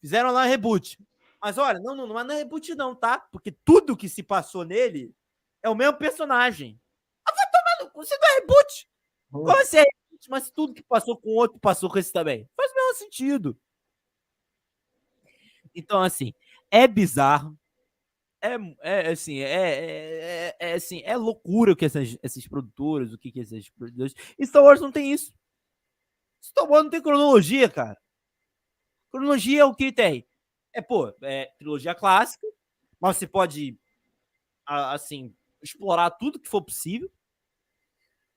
Speaker 1: Fizeram lá um reboot. Mas olha, não, não, não é reboot, não, tá? Porque tudo que se passou nele é o mesmo personagem. Ah, vai tomar no cu, você não é reboot. Como assim é reboot? Mas tudo que passou com o outro passou com esse também. Faz o mesmo sentido. Então, assim, é bizarro. É, é assim, é, é, é, é, assim, é loucura o que essas, esses produtores, o que, que esses produtores. E Star Wars não tem isso. Star Wars não tem cronologia, cara. Cronologia é o que tem é, pô, é trilogia clássica, mas você pode, assim, explorar tudo que for possível.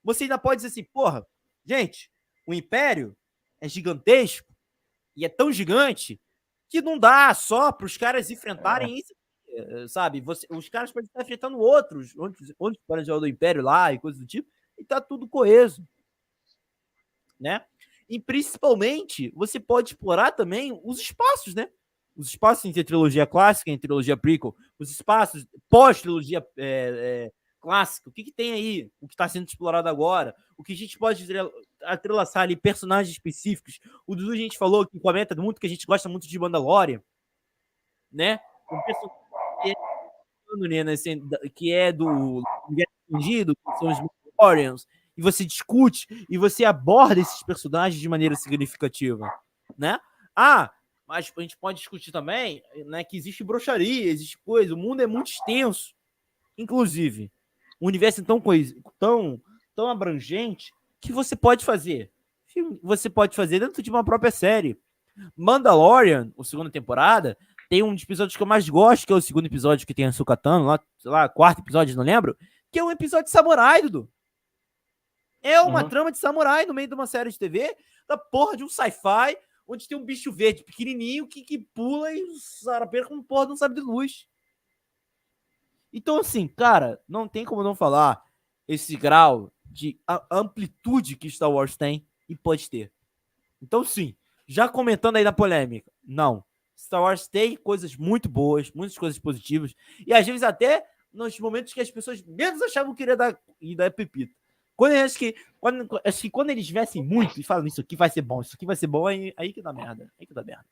Speaker 1: Você ainda pode dizer assim, porra, gente, o Império é gigantesco e é tão gigante que não dá só para os caras enfrentarem é. isso, eh, sabe? Você, os caras podem estar enfrentando outros, outros, outros planetas do Império lá e coisas do tipo, e tá tudo coeso, né? E principalmente, você pode explorar também os espaços, né? Os espaços entre trilogia clássica e trilogia prequel, os espaços pós-trilogia é, é, clássica, o que, que tem aí, o que está sendo explorado agora, o que a gente pode atrelaçar ali, personagens específicos. O Dudu a gente falou que comenta muito que a gente gosta muito de Mandalorian, né? Um personagem que é do Escondido, que são os Mandalorians, e você discute e você aborda esses personagens de maneira significativa, né? Ah, Mas a gente pode discutir também né, que existe broxaria, existe coisa, o mundo é muito extenso. Inclusive, o universo é tão, tão, tão abrangente que você pode fazer. Você pode fazer dentro de uma própria série. Mandalorian, a segunda temporada, tem um dos episódios que eu mais gosto, que é o segundo episódio que tem a Sukatano, lá, sei lá, quarto episódio, não lembro, que é um episódio de samurai, Dudu. É uma uhum. trama de samurai no meio de uma série de TV, da porra de um sci-fi, onde tem um bicho verde pequenininho que, que pula e sarapeira com porra não sabe de luz. Então, assim, cara, não tem como não falar esse grau de amplitude que Star Wars tem e pode ter. Então, sim, já comentando aí na polêmica, não. Star Wars tem coisas muito boas, muitas coisas positivas, e às vezes até nos momentos que as pessoas menos achavam que iria dar, ia dar pepita. Quando acho que quando, acho que quando eles viessem muito e falam isso aqui vai ser bom, isso aqui vai ser bom, aí, aí que dá merda. Aí que dá merda.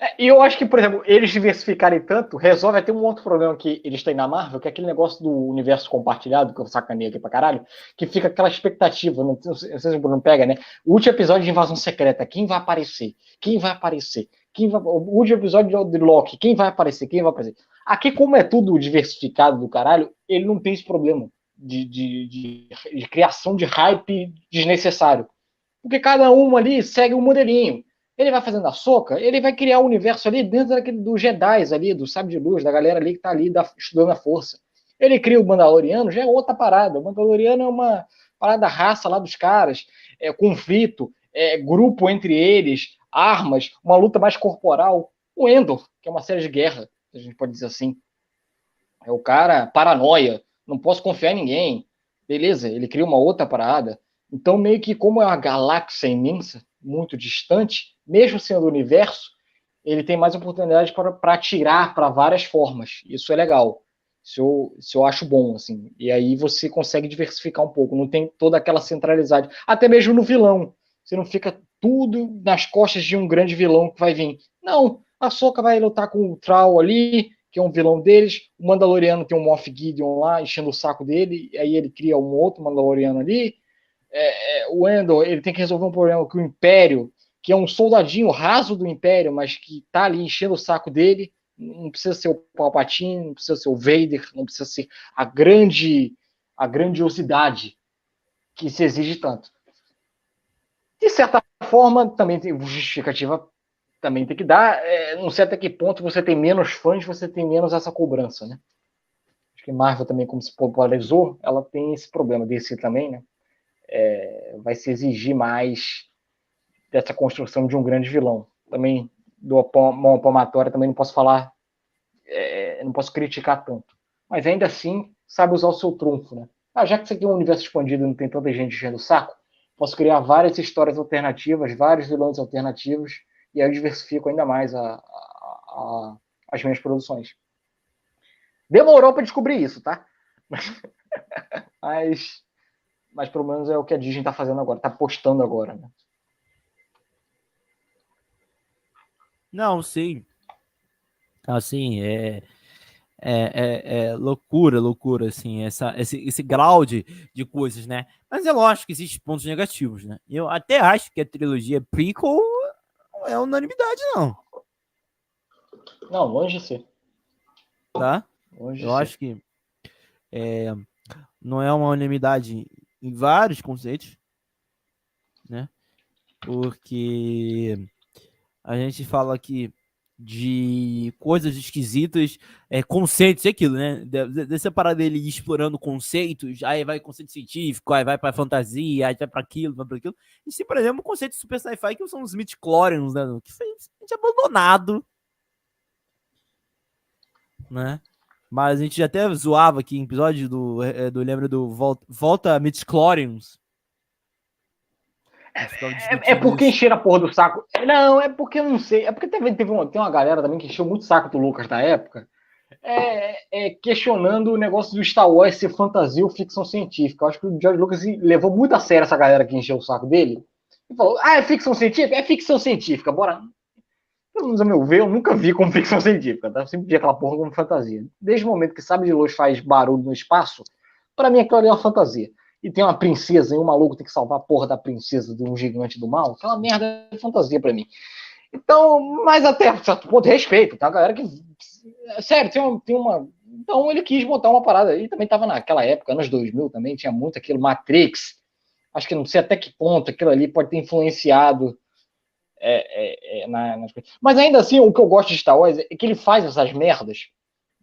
Speaker 2: É, eu acho que, por exemplo, eles diversificarem tanto, resolve até um outro problema que eles têm na Marvel, que é aquele negócio do universo compartilhado, que eu sacaneio aqui pra caralho, que fica aquela expectativa, não, não sei se o Bruno pega, né? O último episódio de Invasão Secreta, quem vai aparecer? Quem vai aparecer? Quem vai... O último episódio de Loki, quem vai aparecer? Quem vai aparecer? Aqui, como é tudo diversificado do caralho, ele não tem esse problema de, de, de, de criação de hype desnecessário. Porque cada um ali segue um modelinho ele vai fazendo a soca, ele vai criar um universo ali dentro daquele, dos Jedi ali, do Sábio de Luz, da galera ali que tá ali da, estudando a força. Ele cria o Mandaloriano, já é outra parada. O Mandaloriano é uma parada raça lá dos caras, é conflito, é grupo entre eles, armas, uma luta mais corporal. O Endor, que é uma série de guerra, a gente pode dizer assim. É o cara paranoia, não posso confiar em ninguém. Beleza, ele cria uma outra parada. Então, meio que como é uma galáxia imensa, muito distante, mesmo sendo o universo, ele tem mais oportunidade para atirar para várias formas. Isso é legal. Isso eu, isso eu acho bom, assim. E aí você consegue diversificar um pouco. Não tem toda aquela centralidade. Até mesmo no vilão. Você não fica tudo nas costas de um grande vilão que vai vir. Não. A Soca vai lutar com o Troll ali, que é um vilão deles. O Mandaloriano tem um Moff Gideon lá, enchendo o saco dele. Aí ele cria um outro Mandaloriano ali é, é, o Endor ele tem que resolver um problema que o Império, que é um soldadinho raso do Império, mas que tá ali enchendo o saco dele, não precisa ser o Palpatine, não precisa ser o Vader, não precisa ser a grande a grandiosidade que se exige tanto. De certa forma, também tem justificativa, também tem que dar. É, não sei até que ponto você tem menos fãs, você tem menos essa cobrança, né? Acho que Marvel também, como se popularizou, ela tem esse problema desse também, né? é, vai se exigir mais dessa construção de um grande vilão. Também do mão palmatória também não posso falar, é, não posso criticar tanto. Mas ainda assim, sabe usar o seu trunfo, né? Ah, já que isso aqui é um universo expandido e não tem tanta gente enchendo o saco, posso criar várias histórias alternativas, vários vilões alternativos, e aí eu diversifico ainda mais a, a, a, as minhas produções. Demorou para descobrir isso, tá? Mas mas pelo menos é o que a Disney está fazendo agora, está postando agora, né?
Speaker 1: Não, sim. Assim, é, é, é, é, loucura, loucura, assim, essa, esse, esse grau de, de coisas, né? Mas é lógico que existem pontos negativos, né? Eu até acho que a trilogia prequel não é unanimidade, não.
Speaker 2: Não, longe de ser.
Speaker 1: Tá? Longe Eu acho ser. que é, não é uma unanimidade em vários conceitos, né? Porque a gente fala aqui de coisas esquisitas, é, conceitos, é aquilo, né? Dessa parada dele explorando conceitos, aí vai conceito científico, aí vai para fantasia, aí vai para aquilo, vai para aquilo. E se, por exemplo, o conceito de super sci-fi que são os midi-chlorians, né? Que foi abandonado, né? Mas a gente até zoava aqui em episódio do, é, do lembra do Volta, Volta Midichlorians.
Speaker 2: É, é, é porque encheram a porra do saco. Não, é porque eu não sei. É porque teve, teve uma, tem uma galera também que encheu muito saco do Lucas da época. É, é, questionando o negócio do Star Wars ser fantasia ou ficção científica. Eu acho que o George Lucas levou muito a sério essa galera que encheu o saco dele. E falou: Ah, é ficção científica? É ficção científica, bora pelo menos a meu ver, eu nunca vi como ficção científica, tá? Eu sempre vi aquela porra como fantasia. Desde o momento que Sabe de Luz faz barulho no espaço, para mim aquilo ali é uma fantasia. E tem uma princesa e um maluco tem que salvar a porra da princesa de um gigante do mal, aquela merda é fantasia para mim. Então, mas até certo ponto, respeito, tá? Galera que. Sério, tem uma, tem uma. Então ele quis botar uma parada aí, também tava naquela época, anos 2000 também, tinha muito aquilo, Matrix. Acho que não sei até que ponto aquilo ali pode ter influenciado é, é, é, na, nas coisas. Mas ainda assim, o que eu gosto de Star Wars é que ele faz essas merdas,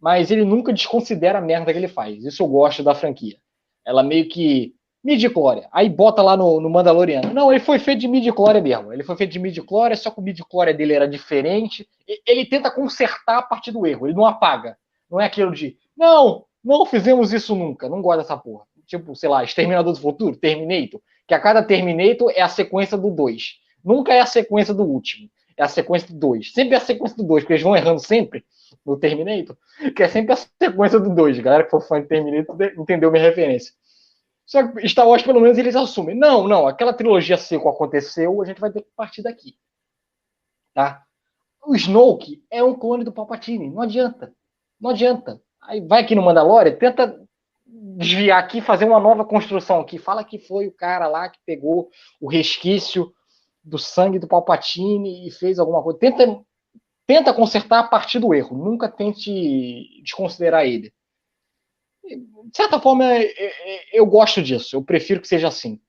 Speaker 2: mas ele nunca desconsidera a merda que ele faz. Isso eu gosto da franquia. Ela meio que midi-chlória. Aí bota lá no, no Mandaloriano. Não, ele foi feito de midi-chlória mesmo. Ele foi feito de midi-chlória, só que o midi-chlória dele era diferente. Ele tenta consertar a partir do erro, ele não apaga. Não é aquilo de, não, não fizemos isso nunca. Não gosto dessa porra. Tipo, sei lá, Exterminador do Futuro, Terminator, que a cada Terminator é a sequência do 2. Nunca é a sequência do último. É a sequência do 2. Sempre é a sequência do 2, porque eles vão errando sempre no Terminator, que é sempre a sequência do 2. Galera que for fã de Terminator entendeu minha referência. Só que Star Wars, pelo menos, eles assumem. Não, não, aquela trilogia seco aconteceu, a gente vai ter que partir daqui. Tá? O Snoke é um clone do Palpatine. Não adianta. Não adianta. Aí vai aqui no Mandalorian, tenta desviar aqui, fazer uma nova construção aqui. Fala que foi o cara lá que pegou o resquício do sangue do Palpatine e fez alguma coisa. Tenta, tenta consertar a partir do erro. Nunca tente desconsiderar ele de certa forma, é, é, é, eu gosto disso. Eu prefiro que seja assim.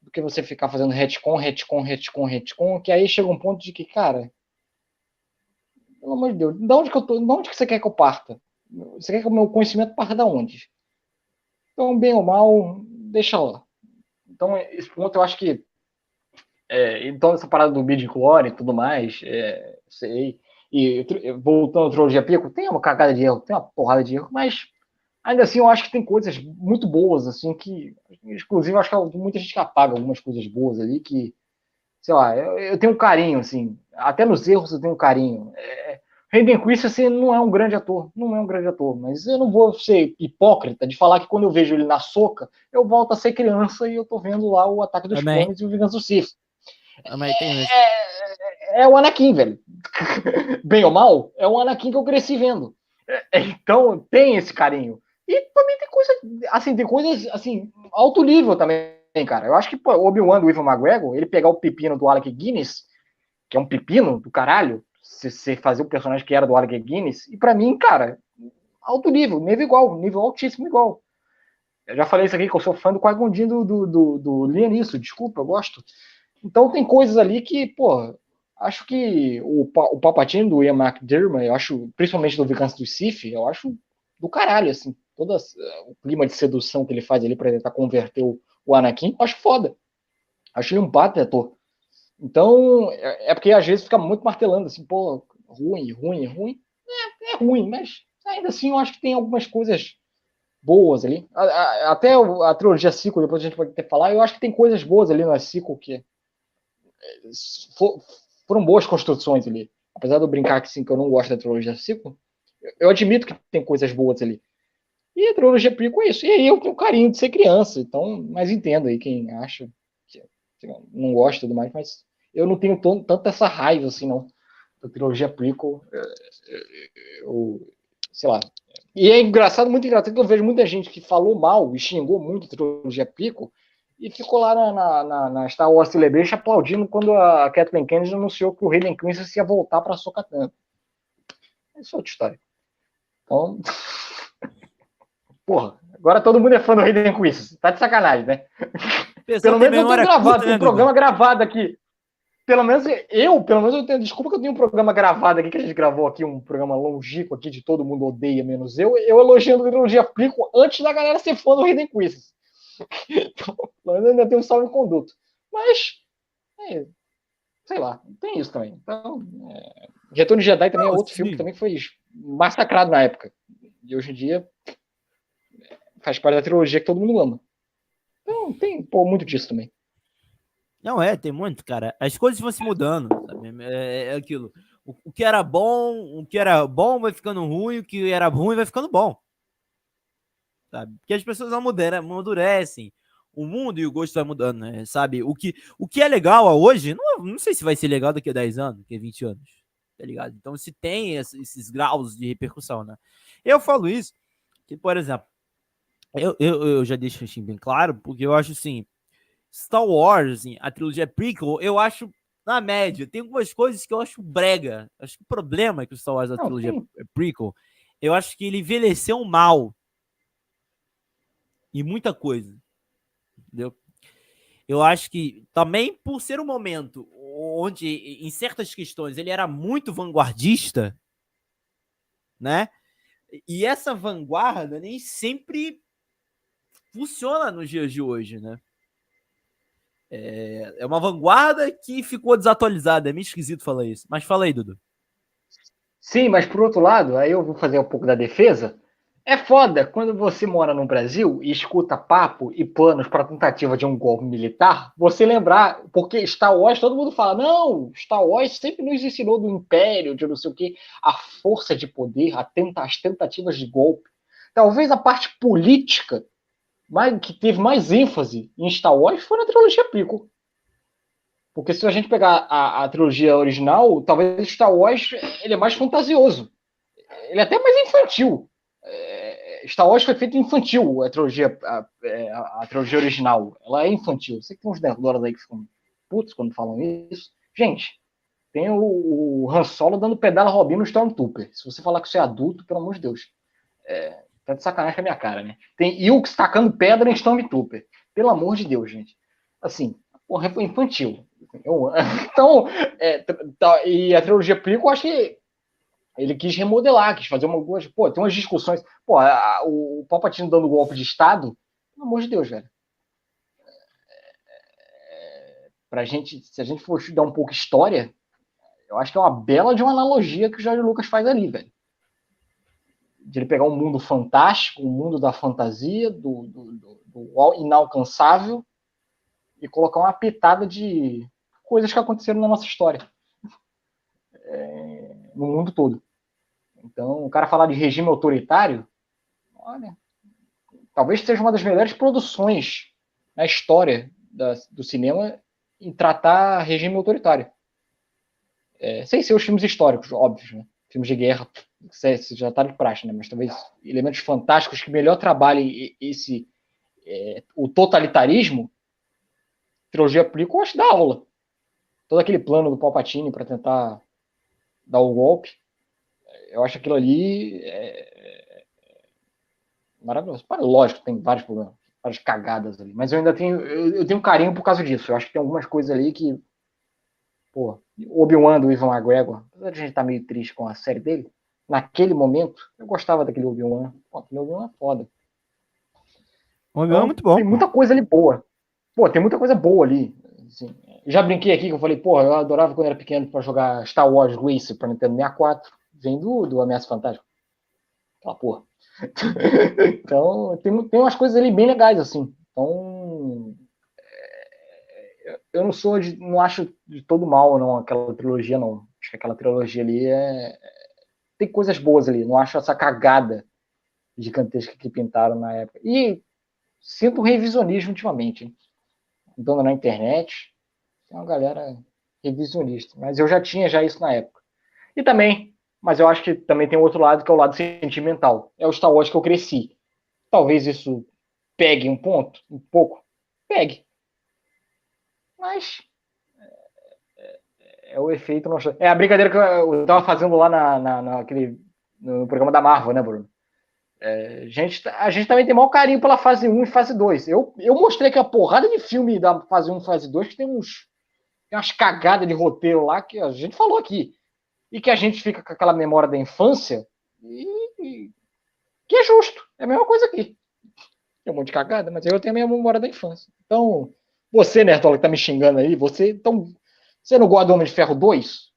Speaker 2: Do que você ficar fazendo retcon, retcon, retcon, retcon, que aí chega um ponto de que, cara. Pelo amor de Deus, de onde que, eu tô, de onde que você quer que eu parta? Você quer que o meu conhecimento parta da onde? Então, bem ou mal, deixa lá. Então, esse ponto eu acho que. É, então, essa parada do mid e tudo mais, é, sei. E voltando à trilogia Pico, tem uma cagada de erro, tem uma porrada de erro, mas ainda assim eu acho que tem coisas muito boas, assim, que, inclusive, eu acho que muita gente que apaga algumas coisas boas ali, que, sei lá, eu, eu tenho um carinho, assim, até nos erros eu tenho um carinho. É, Hayden Christensen não é um grande ator, não é um grande ator, mas eu não vou ser hipócrita de falar que quando eu vejo ele na soca, eu volto a ser criança e eu tô vendo lá o Ataque dos. Clones e o Vingança do Sith. É, é, é, o Anakin, velho. Bem ou mal, é o Anakin que eu cresci vendo. É, então tem esse carinho. E também tem coisa, assim, tem coisas, assim, alto nível também, cara. Eu acho que o Obi-Wan do Ivan McGregor, ele pegar o pepino do Alec Guinness, que é um pepino do caralho, você fazer o personagem que era do Alec Guinness, e para mim, cara, alto nível, nível igual, nível altíssimo igual. Eu já falei isso aqui, que eu sou fã do Qui-Gon do, do, do, do desculpa, eu gosto. Então tem coisas ali que, pô, acho que o, o Palpatine do Ian McDermott, eu acho, principalmente do Vingança do Sith, eu acho do caralho, assim todo o clima de sedução que ele faz ali para tentar converter o, o Anakin, acho foda. Acho ele um baita ator. Então, é, é, porque às vezes fica muito martelando assim, pô, ruim, ruim, ruim. É, é ruim, mas ainda assim eu acho que tem algumas coisas boas ali. A, a, até a, trilogia Ciclo, depois a gente pode ter falar, eu acho que tem coisas boas ali no Ciclo que for, foram boas construções ali. Apesar de eu brincar que sim, que eu não gosto da trilogia Ciclo, eu, admito que tem coisas boas ali. E a trilogia prequel é isso. E aí eu tenho carinho de ser criança, então, mas entendo aí quem acha que não gosta e tudo mais, mas eu não tenho tanto essa raiva assim, não, da trilogia prequel. É, é, eu, sei lá. E é engraçado, muito engraçado, que eu vejo muita gente que falou mal e xingou muito a trilogia prequel e ficou lá na, na, na, na Star Wars Celebration aplaudindo quando a Kathleen Kennedy anunciou que o Hayden Christensen ia voltar para a Sokatan. Essa é outra história. Então, Porra, agora todo mundo é fã do Hayden Christensen. Tá de sacanagem, né? Pelo menos eu tenho gravado, tem um programa gravado aqui. Pelo menos eu, pelo menos eu tenho. Desculpa que eu tenho um programa gravado aqui, que a gente gravou aqui, um programa longínquo aqui de todo mundo odeia, menos eu. Eu elogiando a trilogia Plico antes da galera ser fã do Hayden Christensen. Então, ainda tem um salve em conduto. Mas, é, sei lá, tem isso também. Então, é, Retorno de Jedi também é outro sim. filme que também foi massacrado na época. E hoje em dia, faz parte da trilogia que todo mundo ama. Então tem pô, muito disso também.
Speaker 1: Não, é, tem muito, cara. As coisas vão se mudando, sabe? É, é aquilo. O, o, que era bom, o que era bom vai ficando ruim, o que era ruim vai ficando bom. Sabe? Porque as pessoas amadurecem. O mundo e o gosto vai mudando, né? Sabe? O que, o que é legal hoje, não, não sei se vai ser legal daqui a 10 anos, daqui a 20 anos. Tá ligado? Então, se tem esses graus de repercussão, né? Eu falo isso, que, por exemplo, eu, eu, eu já deixo assim bem claro, porque eu acho assim, Star Wars, assim, a trilogia prequel, eu acho na média. Tem algumas coisas que eu acho brega. Acho que o problema é que o Star Wars da
Speaker 2: Não,
Speaker 1: trilogia
Speaker 2: tem.
Speaker 1: prequel, eu acho que ele envelheceu mal. E muita coisa. Entendeu? Eu acho que também por ser um momento onde, em certas questões, ele era muito vanguardista, né? E essa vanguarda nem sempre funciona nos dias de hoje, né? É, é uma vanguarda que ficou desatualizada. É meio esquisito falar isso. Mas fala aí, Dudu.
Speaker 2: Sim, mas por outro lado, aí eu vou fazer um pouco da defesa. É foda quando você mora no Brasil e escuta papo e planos para tentativa de um golpe militar, você lembrar, porque Star Wars, todo mundo fala, não, Star Wars sempre nos ensinou do Império, de não sei o que, a força de poder, a tenta, as tentativas de golpe. Talvez a parte política mais, que teve mais ênfase em Star Wars foi na trilogia prequel. Porque se a gente pegar a, a trilogia original, talvez Star Wars ele é mais fantasioso. Ele é até mais infantil. É, Star Wars foi feito infantil, a trilogia, a, é, a, a trilogia original. Ela é infantil. Sei que tem uns nerdolas aí que ficam putos quando falam isso. Gente, tem o, o Han Solo dando pedala Robin no Stormtrooper. Se você falar que você é adulto, pelo amor de Deus. É, tá de sacanagem com a minha cara, né? Tem Ilks tacando pedra em Stormtrooper. Pelo amor de Deus, gente. Assim, porra, foi infantil. Eu, então, é, tá, e a trilogia prequel, eu acho que ele quis remodelar, quis fazer uma coisa. Pô, tem umas discussões. Pô, a, o Palpatine dando golpe de Estado, pelo amor de Deus, velho. É, pra gente, se a gente for estudar um pouco história, eu acho que é uma bela de uma analogia que o Jorge Lucas faz ali, velho. De ele pegar um mundo fantástico, um mundo da fantasia, do, do, do, do inalcançável, e colocar uma pitada de coisas que aconteceram na nossa história. É, no mundo todo. Então, o cara falar de regime autoritário, olha, talvez seja uma das melhores produções na história da, do cinema em tratar regime autoritário. É, sem ser os filmes históricos, óbvios, né? Filmes de guerra, isso já está de praxe, né? Mas talvez elementos fantásticos que melhor trabalhem esse é, o totalitarismo, trilogia eu acho da aula. Todo aquele plano do Palpatine para tentar dar o golpe, eu acho aquilo ali é, é, maravilhoso. Lógico, tem vários problemas, várias cagadas ali, mas eu ainda tenho, eu, eu tenho carinho por causa disso. Eu acho que tem algumas coisas ali que, pô, Obi-Wan do Ivan McGregor, apesar de a gente estar tá meio triste com a série dele, naquele momento, eu gostava daquele Obi-Wan. Pô, aquele Obi-Wan é foda.
Speaker 1: Obi-Wan é muito bom.
Speaker 2: Tem muita coisa ali boa. Pô, tem muita coisa boa ali. Assim, já brinquei aqui que eu falei, porra, eu adorava quando era pequeno para jogar Star Wars Racer para Nintendo 64 vem do, do Ameaça Fantástica. Aquela porra. então, tem, tem umas coisas ali bem legais, assim. Então, é, eu não sou de, não acho de todo mal, não, aquela trilogia, não. Acho que aquela trilogia ali é, tem coisas boas ali. Não acho essa cagada gigantesca que pintaram na época. E sinto revisionismo ultimamente. Andando na internet, tem uma galera revisionista. Mas eu já tinha já isso na época. E também mas eu acho que também tem outro lado que é o lado sentimental. É o Star Wars que eu cresci. Talvez isso pegue um ponto, um pouco, pegue. Mas é, é, é o efeito. Não... É a brincadeira que eu estava fazendo lá na, na, naquele, no programa da Marvel, né, Bruno? É, a, gente, a gente também tem maior carinho pela fase 1 e fase 2. Eu, eu mostrei que a porrada de filme da fase 1 e fase 2 que tem uns. Tem umas cagadas de roteiro lá que a gente falou aqui e que a gente fica com aquela memória da infância e, e que é justo. É a mesma coisa aqui. Tem um monte de cagada, mas eu tenho a minha memória da infância. Então, você, Nerdola, que tá me xingando aí, você, então, você não gosta do Homem de Ferro 2?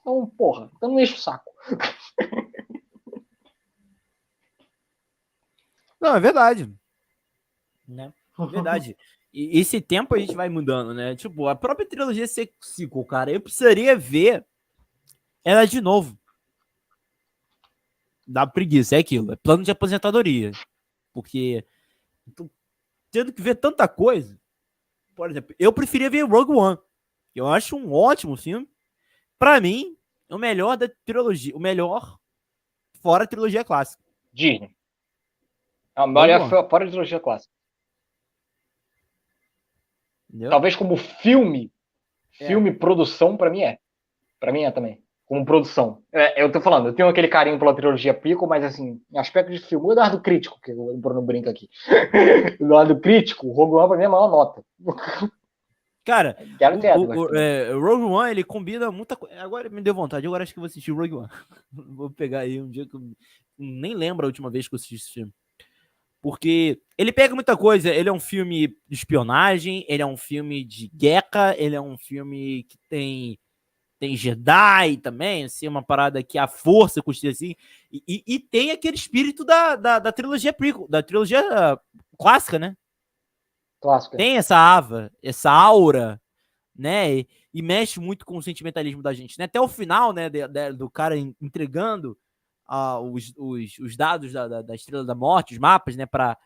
Speaker 2: Então, porra, então não enche o saco.
Speaker 1: Não, é verdade. Né? É verdade. E esse tempo a gente vai mudando, né? Tipo, a própria trilogia sequel, cara, eu precisaria ver ela de novo. Dá preguiça, é aquilo. É plano de aposentadoria. Porque tô tendo que ver tanta coisa. Por exemplo, eu preferia ver Rogue One. Eu acho um ótimo filme. Para mim, é o melhor da trilogia. O melhor fora a trilogia clássica.
Speaker 2: Disney. É o melhor fora a trilogia clássica. Entendeu? Talvez como filme, é. filme, produção, para mim é. Para mim é também. Como produção. É, eu tô falando, eu tenho aquele carinho pela trilogia Pico, mas assim, em aspecto de filme, o lado crítico, que o Bruno brinca aqui. do lado crítico, o Rogue One pra mim é a maior nota.
Speaker 1: Cara, o, o, é, Rogue One, ele combina muita coisa. Agora me deu vontade, agora acho que vou assistir Rogue One. vou pegar aí um dia que eu nem lembro a última vez que eu assisti esse filme. Porque ele pega muita coisa. Ele é um filme de espionagem, ele é um filme de guerra, ele é um filme que tem tem Jedi também, assim, uma parada que a força custa assim, e, e, e, tem aquele espírito da, da, da trilogia prequel, da trilogia clássica, né?
Speaker 2: Clássica.
Speaker 1: Tem essa ava, essa aura, né? E, e, mexe muito com o sentimentalismo da gente, né? Até o final, né, de, de, do cara entregando os, os, os, dados da, da, da, Estrela da Morte, os mapas, né, para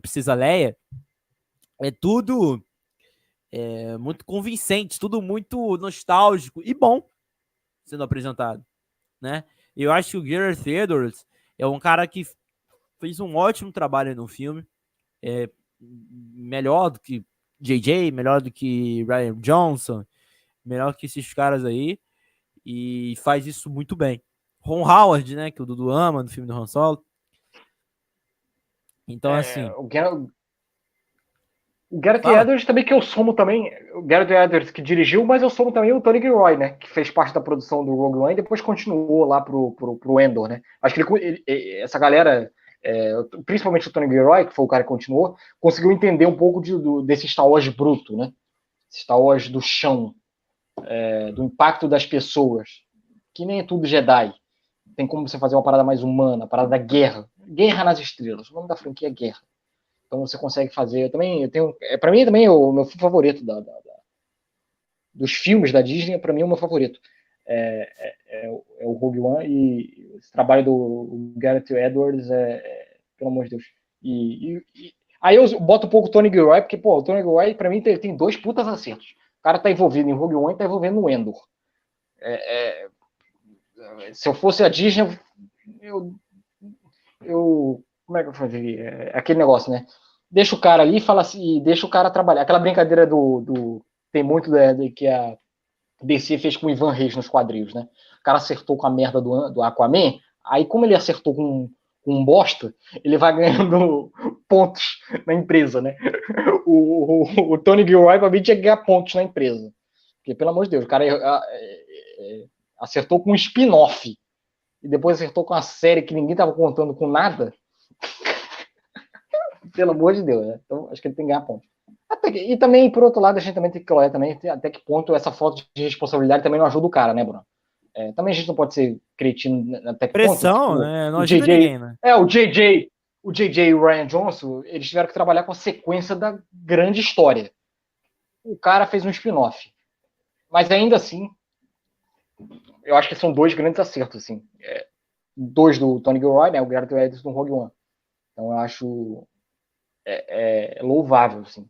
Speaker 1: Precisa Leia, é tudo é, muito convincente, tudo muito nostálgico e bom sendo apresentado, né? Eu acho que o Gareth Edwards é um cara que fez um ótimo trabalho no filme é, melhor do que JJ, melhor do que Ryan Johnson, melhor que esses caras aí, e faz isso muito bem. Ron Howard, né, que o Dudu ama no filme do Han Solo. Então, é, assim.
Speaker 2: O Gareth, o Gareth Edwards também, que eu somo também. O Gareth Edwards que dirigiu, mas eu somo também o Tony Gilroy, né? Que fez parte da produção do Rogue One e depois continuou lá pro, pro, pro Endor, né? Acho que ele, ele, essa galera é, principalmente o Tony Gilroy, que foi o cara que continuou, conseguiu entender um pouco de, do, desse Star Wars bruto, né? Star Wars do chão, é, do impacto das pessoas, que nem é tudo Jedi. Tem como você fazer uma parada mais humana, a parada da guerra. Guerra nas estrelas. O nome da franquia é Guerra. Então você consegue fazer. Eu também eu tenho. É, para mim também é o meu favorito da, da, da dos filmes da Disney. Para mim é o meu favorito. É, é, é, é, o Rogue One e esse trabalho do Gareth Edwards é, é, pelo amor de Deus. E, e, e, aí eu boto um pouco o Tony Gilroy, porque, pô, o Tony Gilroy, pra mim, tem, tem dois putas acertos. O cara tá envolvido em Rogue One e tá envolvido no Endor. É, é, se eu fosse a Disney, eu, eu como é que eu fazia? É, aquele negócio, né? Deixa o cara ali e fala assim, deixa o cara trabalhar. Aquela brincadeira do, do tem muito de, de que a DC fez com o Ivan Reis nos quadrinhos, né? O cara acertou com a merda do, do Aquaman, aí como ele acertou com, com um bosta, ele vai ganhando pontos na empresa, né? O, o, o Tony Gilroy pra mim tinha que ganhar pontos na empresa. Porque, pelo amor de Deus, o cara é, é, é, acertou com um spin-off e depois acertou com uma série que ninguém tava contando com nada. pelo amor de Deus, né? Então acho que ele tem que ganhar pontos. Que, e também, por outro lado, a gente também tem que olhar também até que ponto essa falta de responsabilidade também não ajuda o cara, né, Bruno? É, também a gente não pode ser cretino até que
Speaker 1: Pressão, ponto, tipo, né? Não ajuda JJ, ninguém, né?
Speaker 2: É, o JJ, o JJ e o Ryan Johnson, eles tiveram que trabalhar com a sequência da grande história. O cara fez um spin-off. Mas ainda assim, eu acho que são dois grandes acertos, assim. É, dois do Tony Gilroy, né? O Gareth Edwards do Rogue One. Então eu acho é, é louvável, assim.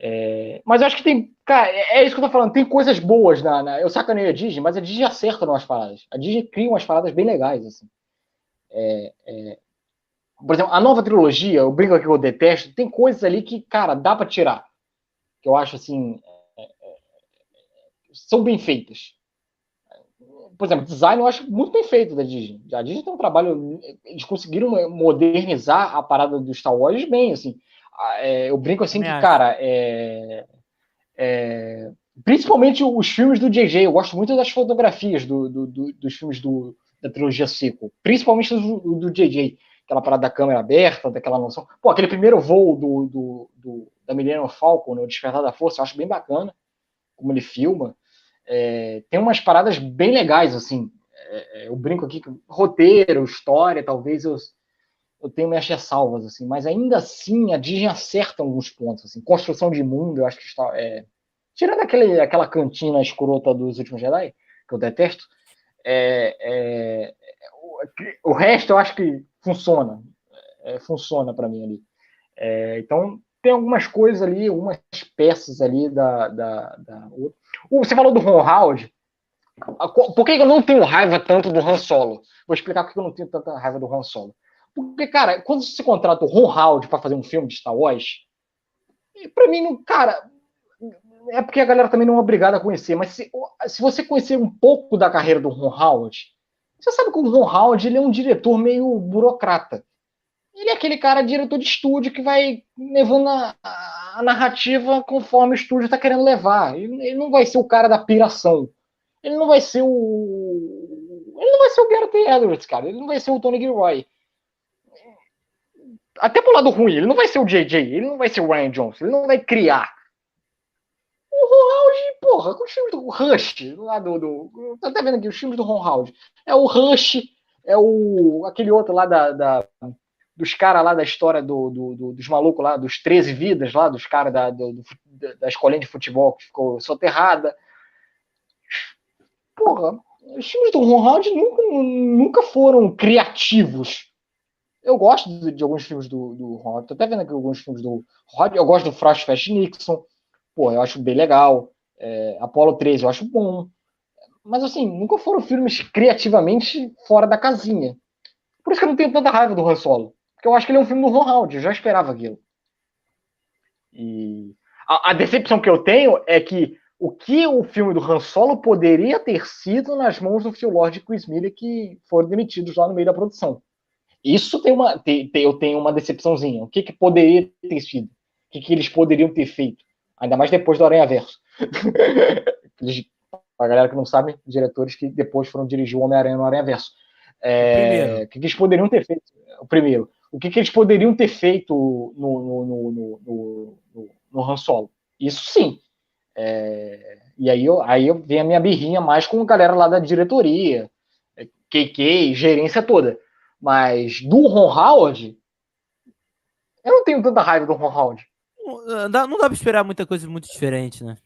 Speaker 2: É, mas eu acho que tem. Cara, é, é isso que eu tô falando. Tem coisas boas na. na eu sacaneio a Disney, mas a Disney acerta umas paradas. A Disney cria umas paradas bem legais, assim. É, é, por exemplo, a nova trilogia, o Brinco que eu detesto, tem coisas ali que, cara, dá para tirar. Que eu acho assim. É, é, são bem feitas. Por exemplo, design eu acho muito bem feito da Disney. A Disney tem um trabalho. Eles conseguiram modernizar a parada do Star Wars bem, assim é, eu brinco assim que, cara, é, é, principalmente os filmes do JJ, eu gosto muito das fotografias do, do, do, dos filmes da trilogia sequel, principalmente do, do JJ, aquela parada da câmera aberta, daquela noção. Pô, aquele primeiro voo do da Millennium Falcon, né, o Despertar da Força, eu acho bem bacana como ele filma. É, tem umas paradas bem legais, assim. É, é eu brinco aqui que roteiro, história, talvez eu eu tenho minhas ressalvas, assim, mas ainda assim a Disney acerta alguns pontos, assim, construção de mundo, eu acho que está, é... tirando aquele, aquela cantina escrota dos últimos Jedi, que eu detesto, é, é... o, o, resto eu acho que funciona, é, funciona para mim ali. Então tem algumas coisas ali, algumas peças ali da, da, da... você falou do Ron Howard, por que eu não tenho raiva tanto do Han Solo? Vou explicar por que eu não tenho tanta raiva do Han Solo. Porque, cara, quando você contrata o Ron Howard para fazer um filme de Star Wars, para mim, cara, é porque a galera também não é obrigada a conhecer, mas se, se você conhecer um pouco da carreira do Ron Howard, você sabe que o Ron Howard ele é um diretor meio burocrata. Ele é aquele cara diretor de estúdio que vai levando a, a narrativa conforme o estúdio está querendo levar. Ele, ele, não vai ser o cara da piração. Ele não vai ser o. Ele não vai ser o Gareth Edwards, cara. Ele não vai ser o Tony Gilroy. Até pro lado ruim, ele não vai ser o JJ, ele não vai ser o Ryan Johnson, ele não vai criar o Ron Howard, porra, os filmes do Rush, lá do, do. Tá até vendo aqui, os filmes do Ron Howard. É o Rush, é o. aquele outro lá da. da dos caras lá da história do, do, do, dos malucos lá, dos 13 vidas lá, dos caras da, do, da escolinha de futebol que ficou soterrada. Porra, os filmes do Ron Howard nunca, nunca foram criativos. Eu gosto de, de alguns filmes do, do Ron Howard, tô até vendo aqui alguns filmes do Ron Eu gosto do Frost Fest Nixon pô, eu acho bem legal. É, Apolo 13 eu acho bom. Mas assim, nunca foram filmes criativamente fora da casinha. Por isso que eu não tenho tanta raiva do Han Solo. Porque eu acho que ele é um filme do Ron Howard, eu já esperava aquilo. E a, a, decepção que eu tenho é que o que o filme do Han Solo poderia ter sido nas mãos do Phil Lord e Chris Miller que foram demitidos lá no meio da produção. Isso tem uma, tem, eu tenho uma decepçãozinha. O que, que poderia ter sido? O que, que eles poderiam ter feito? Ainda mais depois do Aranha Verso. a galera que não sabe, diretores que depois foram dirigir o Homem-Aranha no Aranha Verso. É, o que, que eles poderiam ter feito? O primeiro. O que, que eles poderiam ter feito no, no, no, no, no, no Han Solo? Isso sim. É, e aí, eu, aí eu vem a minha birrinha mais com a galera lá da diretoria, KK, gerência toda. Mas do Ron Howard, eu não tenho tanta raiva do Ron Howard.
Speaker 1: Não dá, não dá pra esperar muita coisa muito diferente, né?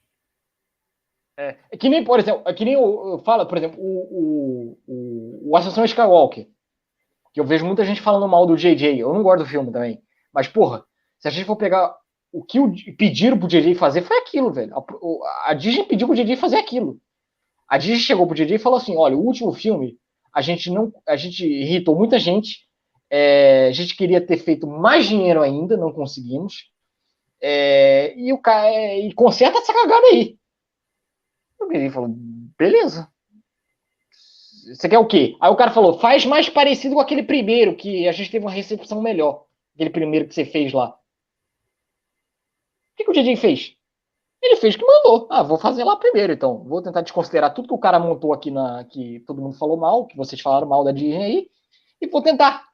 Speaker 2: É, é que nem, por exemplo, é que nem eu falo, por exemplo, o, o, o Ascensão Skywalker. Que eu vejo muita gente falando mal do JJ. Eu não gosto do filme também. Mas, porra, se a gente for pegar o que o, pediram pro JJ fazer, foi aquilo, velho. A, a Disney pediu pro JJ fazer aquilo. A Disney chegou pro JJ e falou assim: olha, o último filme, a gente não. A gente irritou muita gente. É, a gente queria ter feito mais dinheiro ainda, não conseguimos. É, e o cara e conserta essa cagada aí. O menino falou, beleza. Você quer o quê? Aí o cara falou, faz mais parecido com aquele primeiro, que a gente teve uma recepção melhor. Aquele primeiro que você fez lá. O que, que o DJ fez? Ele fez o que mandou. Ah, vou fazer lá primeiro, então. Vou tentar desconsiderar tudo que o cara montou aqui na. que todo mundo falou mal, que vocês falaram mal da Disney aí, e vou tentar.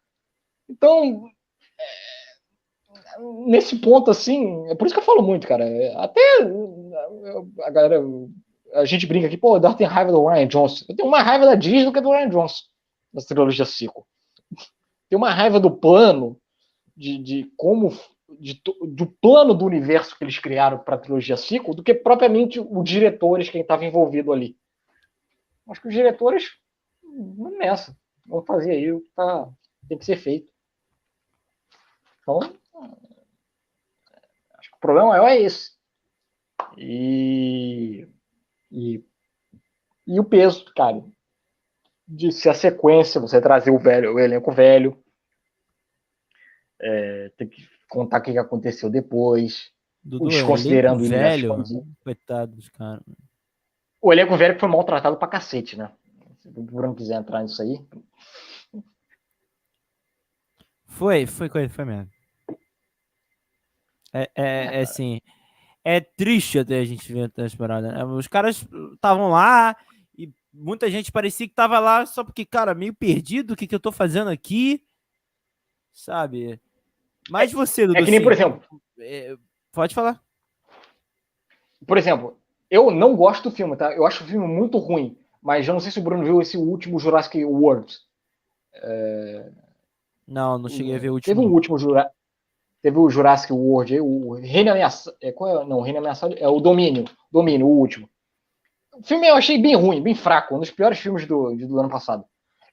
Speaker 2: Então. É nesse ponto, assim, é por isso que eu falo muito, cara. Até a galera, a gente brinca aqui, pô, o tem raiva do Ryan Johnson. Eu tenho uma raiva da Disney do que do Ryan Johnson, das trilogias Cico. Tenho uma raiva do plano, de, de como, de, do plano do universo que eles criaram para a trilogia Cico, do que propriamente os diretores, quem estava envolvido ali. Acho que os diretores não nessa. Vão fazer aí o que tá, tem que ser feito. Então, acho que o problema maior é esse. E, e, e o peso, cara, de se a sequência, você trazer o velho, o elenco velho, é, tem que contar o que aconteceu depois,
Speaker 1: Dudu, desconsiderando o velho, coitado dos caras.
Speaker 2: O elenco velho foi maltratado pra cacete, né? Se o Bruno quiser entrar nisso aí.
Speaker 1: Foi, foi, foi, foi mesmo. É, é, é assim, é triste até a gente ver as paradas. Né? Os caras estavam lá e muita gente parecia que tava lá só porque, cara, meio perdido, o que, que eu tô fazendo aqui, sabe? Mas você,
Speaker 2: Dudu, É que nem, por exemplo...
Speaker 1: É, pode falar.
Speaker 2: Por exemplo, eu não gosto do filme, tá? Eu acho o filme muito ruim, mas eu não sei se o Bruno viu esse último Jurassic World. É...
Speaker 1: Não, não cheguei a ver o último.
Speaker 2: Teve um último Jurassic Teve o Jurassic World, o Reino Ameaçado. É, qual é? Não, o Reino Ameaçado é o Domínio. Domínio, o último. O filme eu achei bem ruim, bem fraco, um dos piores filmes do, do ano passado.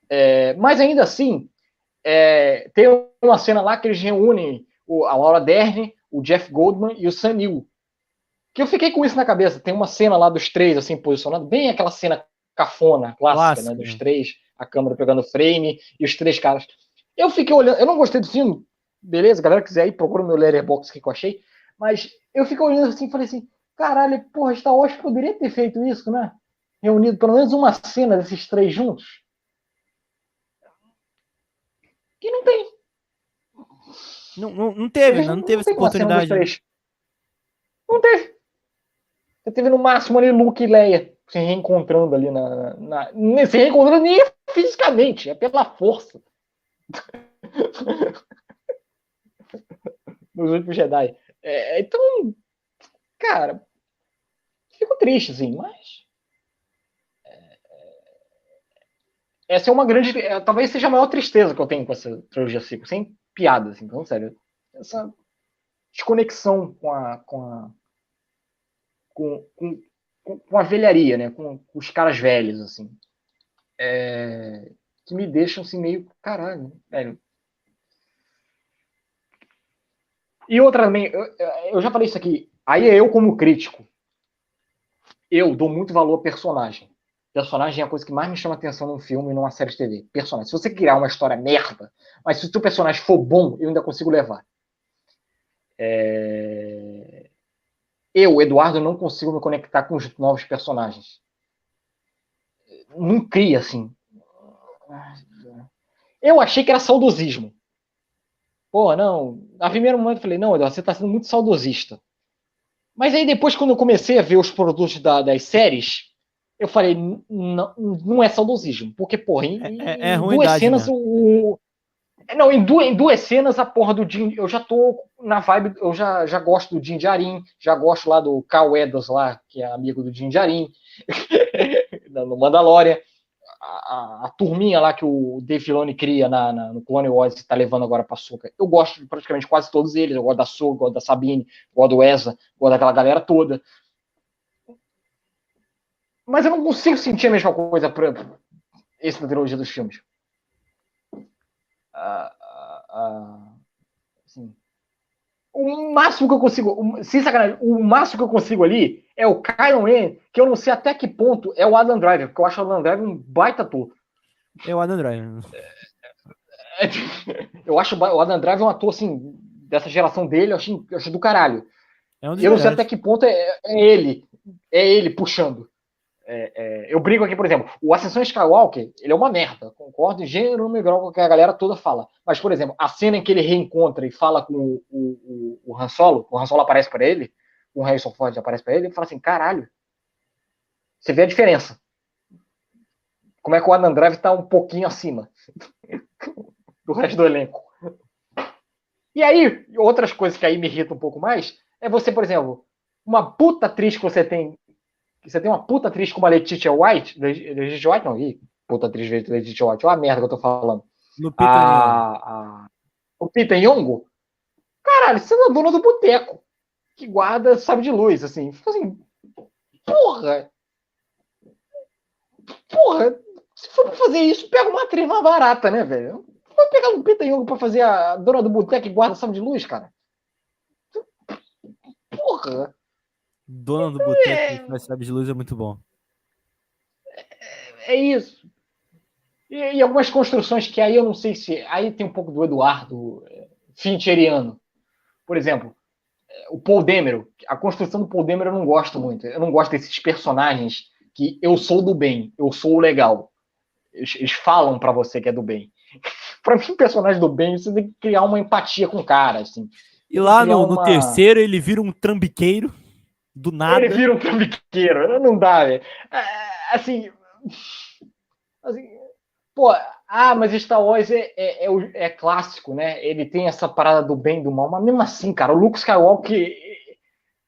Speaker 2: É, mas ainda assim, é, tem uma cena lá que eles reúnem o, a Laura Dern, o Jeff Goldman e o Sam Neill. Que eu fiquei com isso na cabeça. Tem uma cena lá dos três, assim, posicionado, bem aquela cena cafona, clássica, né? Dos três, a câmera pegando frame e os três caras. Eu fiquei olhando, eu não gostei do filme beleza, galera quiser ir, procura o meu letterbox que eu achei. Mas eu fico olhando assim e falei assim, caralho, porra, Star Wars poderia ter feito isso, né? Reunido pelo menos uma cena desses três juntos. Que não tem.
Speaker 1: Não, não, não teve, não, não teve essa oportunidade.
Speaker 2: Não teve. Você teve no máximo ali Luke e Leia se reencontrando ali na, na, na. Se reencontrando nem fisicamente, é pela força. Nos últimos Jedi. É, então, cara, fico triste, assim, mas. É, é, essa é uma grande. É, talvez seja a maior tristeza que eu tenho com essa trilogia 5, sem piada, assim, então, sério. Essa desconexão com a. Com, a, com, com, com a velharia, né? Com, com, os caras velhos, assim. Que me deixam assim meio. Caralho, velho. E outra também, eu, eu já falei isso aqui. Aí é eu, como crítico, eu dou muito valor a personagem. Personagem é a coisa que mais me chama atenção num filme e numa série de TV. Personagem. Se você criar uma história merda, mas se o teu personagem for bom, eu ainda consigo levar. É... Eu, Eduardo, não consigo me conectar com os novos personagens. Não cria, assim. Eu achei que era saudosismo. Pô, não. A primeiro momento eu falei, não, Eduardo, você está sendo muito saudosista. Mas aí depois, quando eu comecei a ver os produtos da, das séries, eu falei, não, não é saudosismo. Porque, porra, em, é, é, é duas cenas, né? o, não, em duas, em duas cenas, a porra do Jim. Eu já tô na vibe. Eu já, já gosto do Jim Jarin, já gosto lá do Cal Edwards lá, que é amigo do Jim Jarin, no Mandalorian. A, a, turminha lá que o Dave Filoni cria na, na, no Clone Wars está levando agora para Soca. Eu gosto de praticamente quase todos eles. Eu gosto da Soca, gosto da Sabine, gosto do Eza, gosto daquela galera toda. Mas eu não consigo sentir a mesma coisa para essa trilogia dos filmes assim, o máximo que eu consigo, sem sacanagem, o máximo que eu consigo ali é o Kylo Ren, que eu não sei até que ponto é o Adam Driver, porque eu acho o Adam Driver um baita ator.
Speaker 1: É o Adam Driver.
Speaker 2: eu acho o Adam Driver um ator, assim, dessa geração dele, eu acho, eu acho do caralho. É um eu não sei até que ponto é, é ele, é ele puxando. É, é, eu brigo aqui, por exemplo, o Ascensão Skywalker, ele é uma merda, concordo em gênero no grau com o que a galera toda fala. Mas, por exemplo, a cena em que ele reencontra e fala com o, o, o Han Solo, o Han Solo aparece para ele, o Harrison Ford aparece para ele, ele fala assim, caralho, você vê a diferença. Como é que o Adam Drive tá um pouquinho acima do resto do elenco. E aí, outras coisas que aí me irritam um pouco mais, é você, por exemplo, uma puta atriz que você tem você tem uma puta atriz como a Letitia White, Letitia White não, ih, puta atriz Letitia White, olha a merda que eu tô falando. A, a, o Peter Yongo, caralho, você é a dona do boteco, que guarda, sabe, de luz, assim, fica assim, porra, porra, se for pra fazer isso, pega uma atriz mais barata, né, velho? Vai pegar um Peter Yongo pra fazer a dona do boteco que guarda, sabe, de luz, cara? Porra.
Speaker 1: Dona do boteco é... que faz sabe de luz é muito bom.
Speaker 2: É, é isso. E, e, algumas construções que aí eu não sei se. Aí tem um pouco do Eduardo é, Fincheriano. Por exemplo, o Paul Demero. A construção do Paul Demero eu não gosto muito. Eu não gosto desses personagens que eu sou do bem, eu sou o legal. Eles, eles falam para você que é do bem. para mim, personagem do bem, você tem que criar uma empatia com o cara. Assim.
Speaker 1: E lá no, uma... no terceiro ele vira um trambiqueiro. Do nada.
Speaker 2: Ele vira um trambiqueiro. Não dá, velho. É, assim, assim. Pô, ah, mas Star Wars é, é, é, é, clássico, né? Ele tem essa parada do bem e do mal, mas mesmo assim, cara, o Luke Skywalker.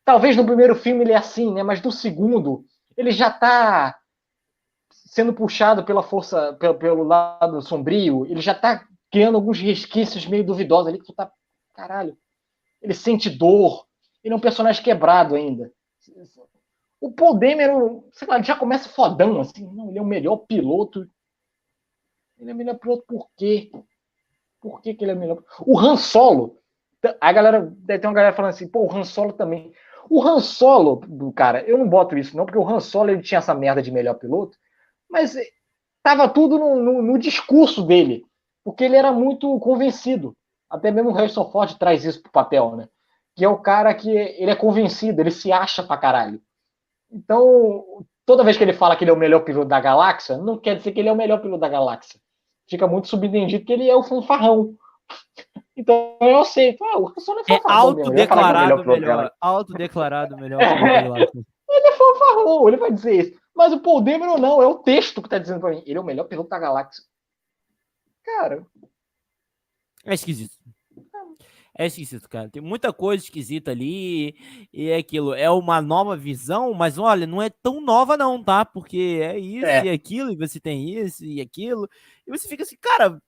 Speaker 2: Talvez no primeiro filme ele é assim, né? Mas no segundo, ele já tá sendo puxado pela força, pelo, pelo lado sombrio, ele já tá criando alguns resquícios meio duvidosos ali que tu tá. Caralho. Ele sente dor. Ele é um personagem quebrado ainda. O Paul Demer, sei lá, já começa fodão, assim. Não, ele é o melhor piloto. Ele é melhor piloto por quê? Por que, que ele é melhor? O Han Solo. A galera, deve ter uma galera falando assim, pô, o Han Solo também. O Han Solo, cara, eu não boto isso não, porque o Han Solo ele tinha essa merda de melhor piloto, mas tava tudo no, no, no discurso dele, porque ele era muito convencido. Até mesmo o Harrison Ford traz isso pro papel, né? que é o cara que ele é convencido, ele se acha pra caralho. Então, toda vez que ele fala que ele é o melhor piloto da galáxia, não quer dizer que ele é o melhor piloto da galáxia. Fica muito subentendido que ele é o fanfarrão. Então eu sei, ah, o
Speaker 1: Han é, é autodeclarado melhor, melhor autodeclarado melhor. É.
Speaker 2: Ele é fanfarrão, ele vai dizer isso. Mas o Paul Dameron não, é o texto que tá dizendo pra mim. Ele é o melhor piloto da galáxia. Cara.
Speaker 1: É esquisito. É esquisito, cara. Tem muita coisa esquisita ali. E é aquilo. É uma nova visão, mas olha, não é tão nova, não, tá? Porque é isso é. e aquilo, e você tem isso e aquilo. E você fica assim, cara.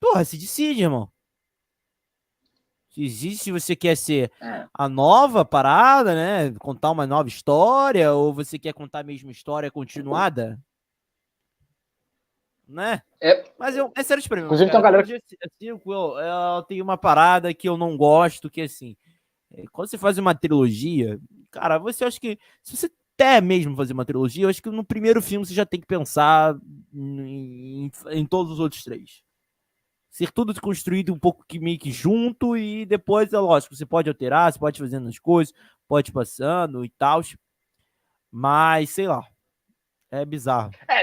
Speaker 1: Porra, se decide, irmão. Se existe, se você quer ser é. a nova parada, né? Contar uma nova história, ou você quer contar a mesma história continuada né? É, Mas eu, é sério pra mim. Inclusive, cara, tem uma galera. Eu, eu, eu tenho uma parada que eu não gosto, que assim. É, quando você faz uma trilogia, cara, você acha que. Se você até mesmo fazer uma trilogia, eu acho que no primeiro filme você já tem que pensar em, em, em todos os outros três. Ser tudo construído um pouco que meio que junto, e depois, é lógico, você pode alterar, você pode fazendo as coisas, pode passando e tal. Mas, sei lá. É bizarro.
Speaker 2: É,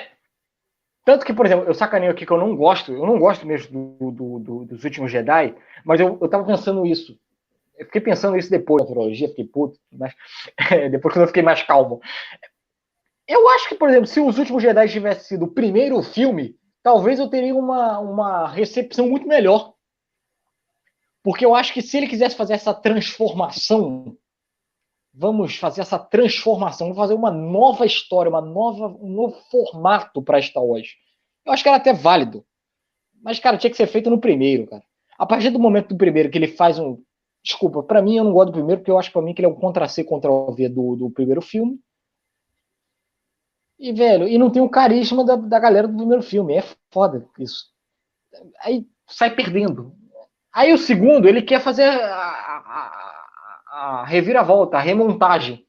Speaker 2: tanto que, por exemplo, eu sacaneio aqui que eu não gosto, eu não gosto mesmo do, do, do, dos últimos Jedi, mas eu, eu tava pensando isso. Eu fiquei pensando isso depois da trilogia, fiquei puto, mas depois que eu fiquei mais calmo. Eu acho que, por exemplo, se os últimos Jedi tivesse sido o primeiro filme, talvez eu teria uma, uma recepção muito melhor. Porque eu acho que se ele quisesse fazer essa transformação vamos fazer essa transformação, vamos fazer uma nova história, uma nova, um novo formato para Star Wars. Eu acho que era até válido. Mas, cara, tinha que ser feito no primeiro, cara. A partir do momento do primeiro que ele faz um. Desculpa, para mim eu não gosto do primeiro, porque eu acho para mim que ele é um Ctrl-C, Ctrl-V do, do primeiro filme. E, velho, e não tem o carisma da, da galera do primeiro filme. É foda isso. Aí sai perdendo. Aí o segundo, ele quer fazer a, a reviravolta, a remontagem.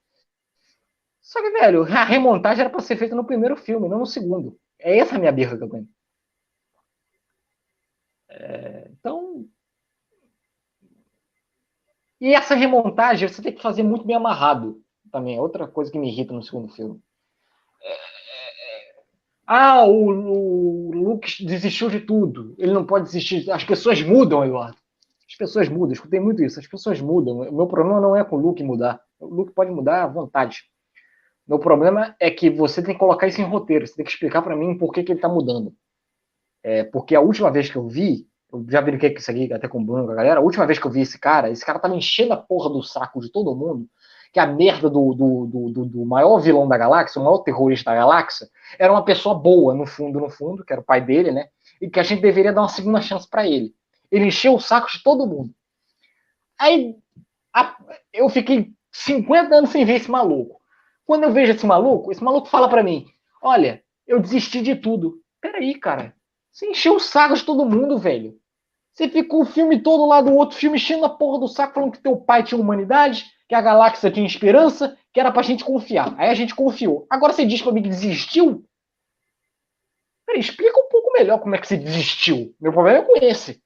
Speaker 2: Só que, velho, a remontagem era para ser feita no primeiro filme, não no segundo. É essa a minha birra que eu tenho. É, então. E essa remontagem você tem que fazer muito bem amarrado. Também é outra coisa que me irrita no segundo filme. É, é, é. ah, o, o Luke desistiu de tudo. Ele não pode desistir. As pessoas mudam, Eduardo. As pessoas mudam, escutei muito isso. As pessoas mudam. O meu problema não é com o Luke mudar. O Luke pode mudar à vontade. Meu problema é que você tem que colocar isso em roteiro. Você tem que explicar para mim por que, que ele tá mudando. É, porque a última vez que eu vi, eu já brinquei com isso aqui até com o Bruno, com a galera, a última vez que eu vi esse cara, esse cara tava enchendo a porra do saco de todo mundo, que a merda do, do, do, do, maior vilão da galáxia, o maior terrorista da galáxia, era uma pessoa boa, no fundo, no fundo, que era o pai dele, né? E que a gente deveria dar uma segunda chance para ele. Ele encheu o saco de todo mundo. Aí a, eu fiquei 50 anos sem ver esse maluco. Quando eu vejo esse maluco, esse maluco fala para mim: Olha, eu desisti de tudo. Peraí, cara. Você encheu o saco de todo mundo, velho. Você ficou o filme todo lá do outro filme enchendo a porra do saco, falando que teu pai tinha humanidade, que a galáxia tinha esperança, que era pra gente confiar. Aí a gente confiou. Agora você diz pra mim que desistiu? Peraí, explica um pouco melhor como é que você desistiu. Meu problema é com esse.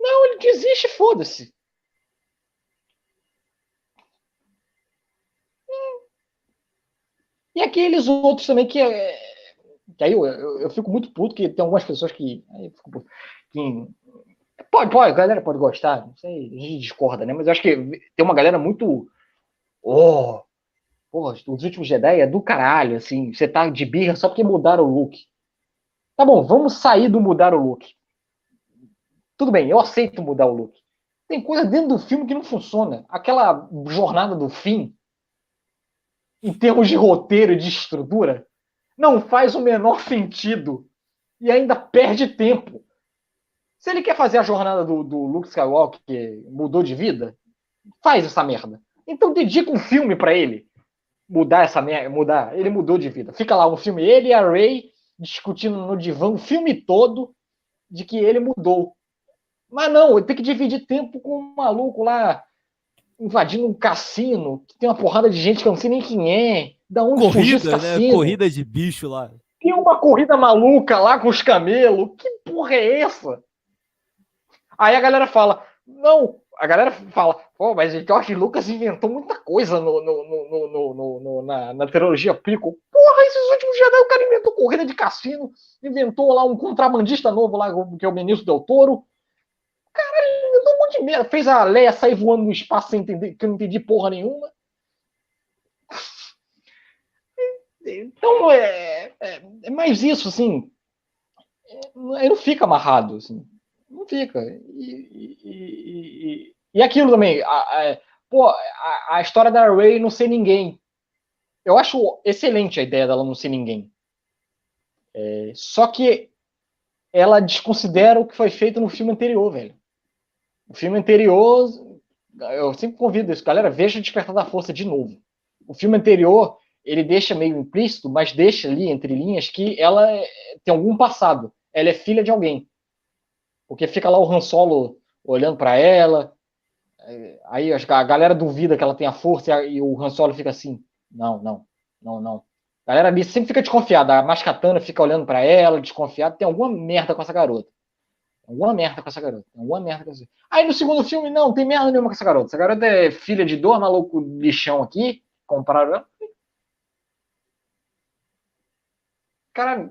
Speaker 2: Não, ele desiste, foda-se. E aqueles outros também que. É, que aí eu, eu, eu, fico muito puto, que tem algumas pessoas que. Fico, que pode, pode, a galera pode gostar, não sei, a gente discorda, né? Mas eu acho que tem uma galera muito. Oh! Porra, os últimos Jedi é do caralho, assim. Você tá de birra só porque mudaram o look. Tá bom, vamos sair do mudar o look. Tudo bem, eu aceito mudar o look. Tem coisa dentro do filme que não funciona. Aquela jornada do fim, em termos de roteiro e de estrutura, não faz o menor sentido. E ainda perde tempo. Se ele quer fazer a jornada do, do Luke Skywalker, que mudou de vida, faz essa merda. Então dedica um filme para ele mudar essa merda, mudar. Ele mudou de vida. Fica lá um filme, ele e a Ray discutindo no divã o filme todo de que ele mudou. Mas não, tem que dividir tempo com um maluco lá invadindo um cassino, que tem uma porrada de gente que eu não sei nem quem é. Da onde
Speaker 1: corrida, né? Corrida de bicho lá.
Speaker 2: Tem uma corrida maluca lá com os camelos. Que porra é essa? Aí a galera fala: Não, a galera fala, pô, mas o George Lucas inventou muita coisa no, no, no, no na, na, trilogia Pico. Porra, esses últimos Jedi, o cara inventou corrida de cassino, inventou lá um contrabandista novo lá, que é o Benício Del Toro. Cara, ele inventou um monte de merda. Fez a Leia sair voando no espaço sem entender, que eu não entendi porra nenhuma. Então, é, é, é mais isso, assim. É, ele não fica amarrado, assim. Não fica. E, e, e, e aquilo também, a, a, pô, a, a, história da Ray não ser ninguém. Eu acho excelente a ideia dela não ser ninguém. É, só que ela desconsidera o que foi feito no filme anterior, velho. O filme anterior, eu sempre convido isso, galera, veja Despertar da Força de novo. O filme anterior, ele deixa meio implícito, mas deixa ali entre linhas que ela tem algum passado. Ela é filha de alguém. Porque fica lá o Han Solo olhando para ela. É, aí a galera duvida que ela tem a força e o Han Solo fica assim: não, não, não, não. A galera ali sempre fica desconfiada. A Mascatana fica olhando para ela, desconfiada. Tem alguma merda com essa garota. Alguma merda com essa garota. Alguma merda com essa... Aí no segundo filme, não, tem merda nenhuma com essa garota. Essa garota é filha de dois maluco lixão aqui. Compraram ela. Cara,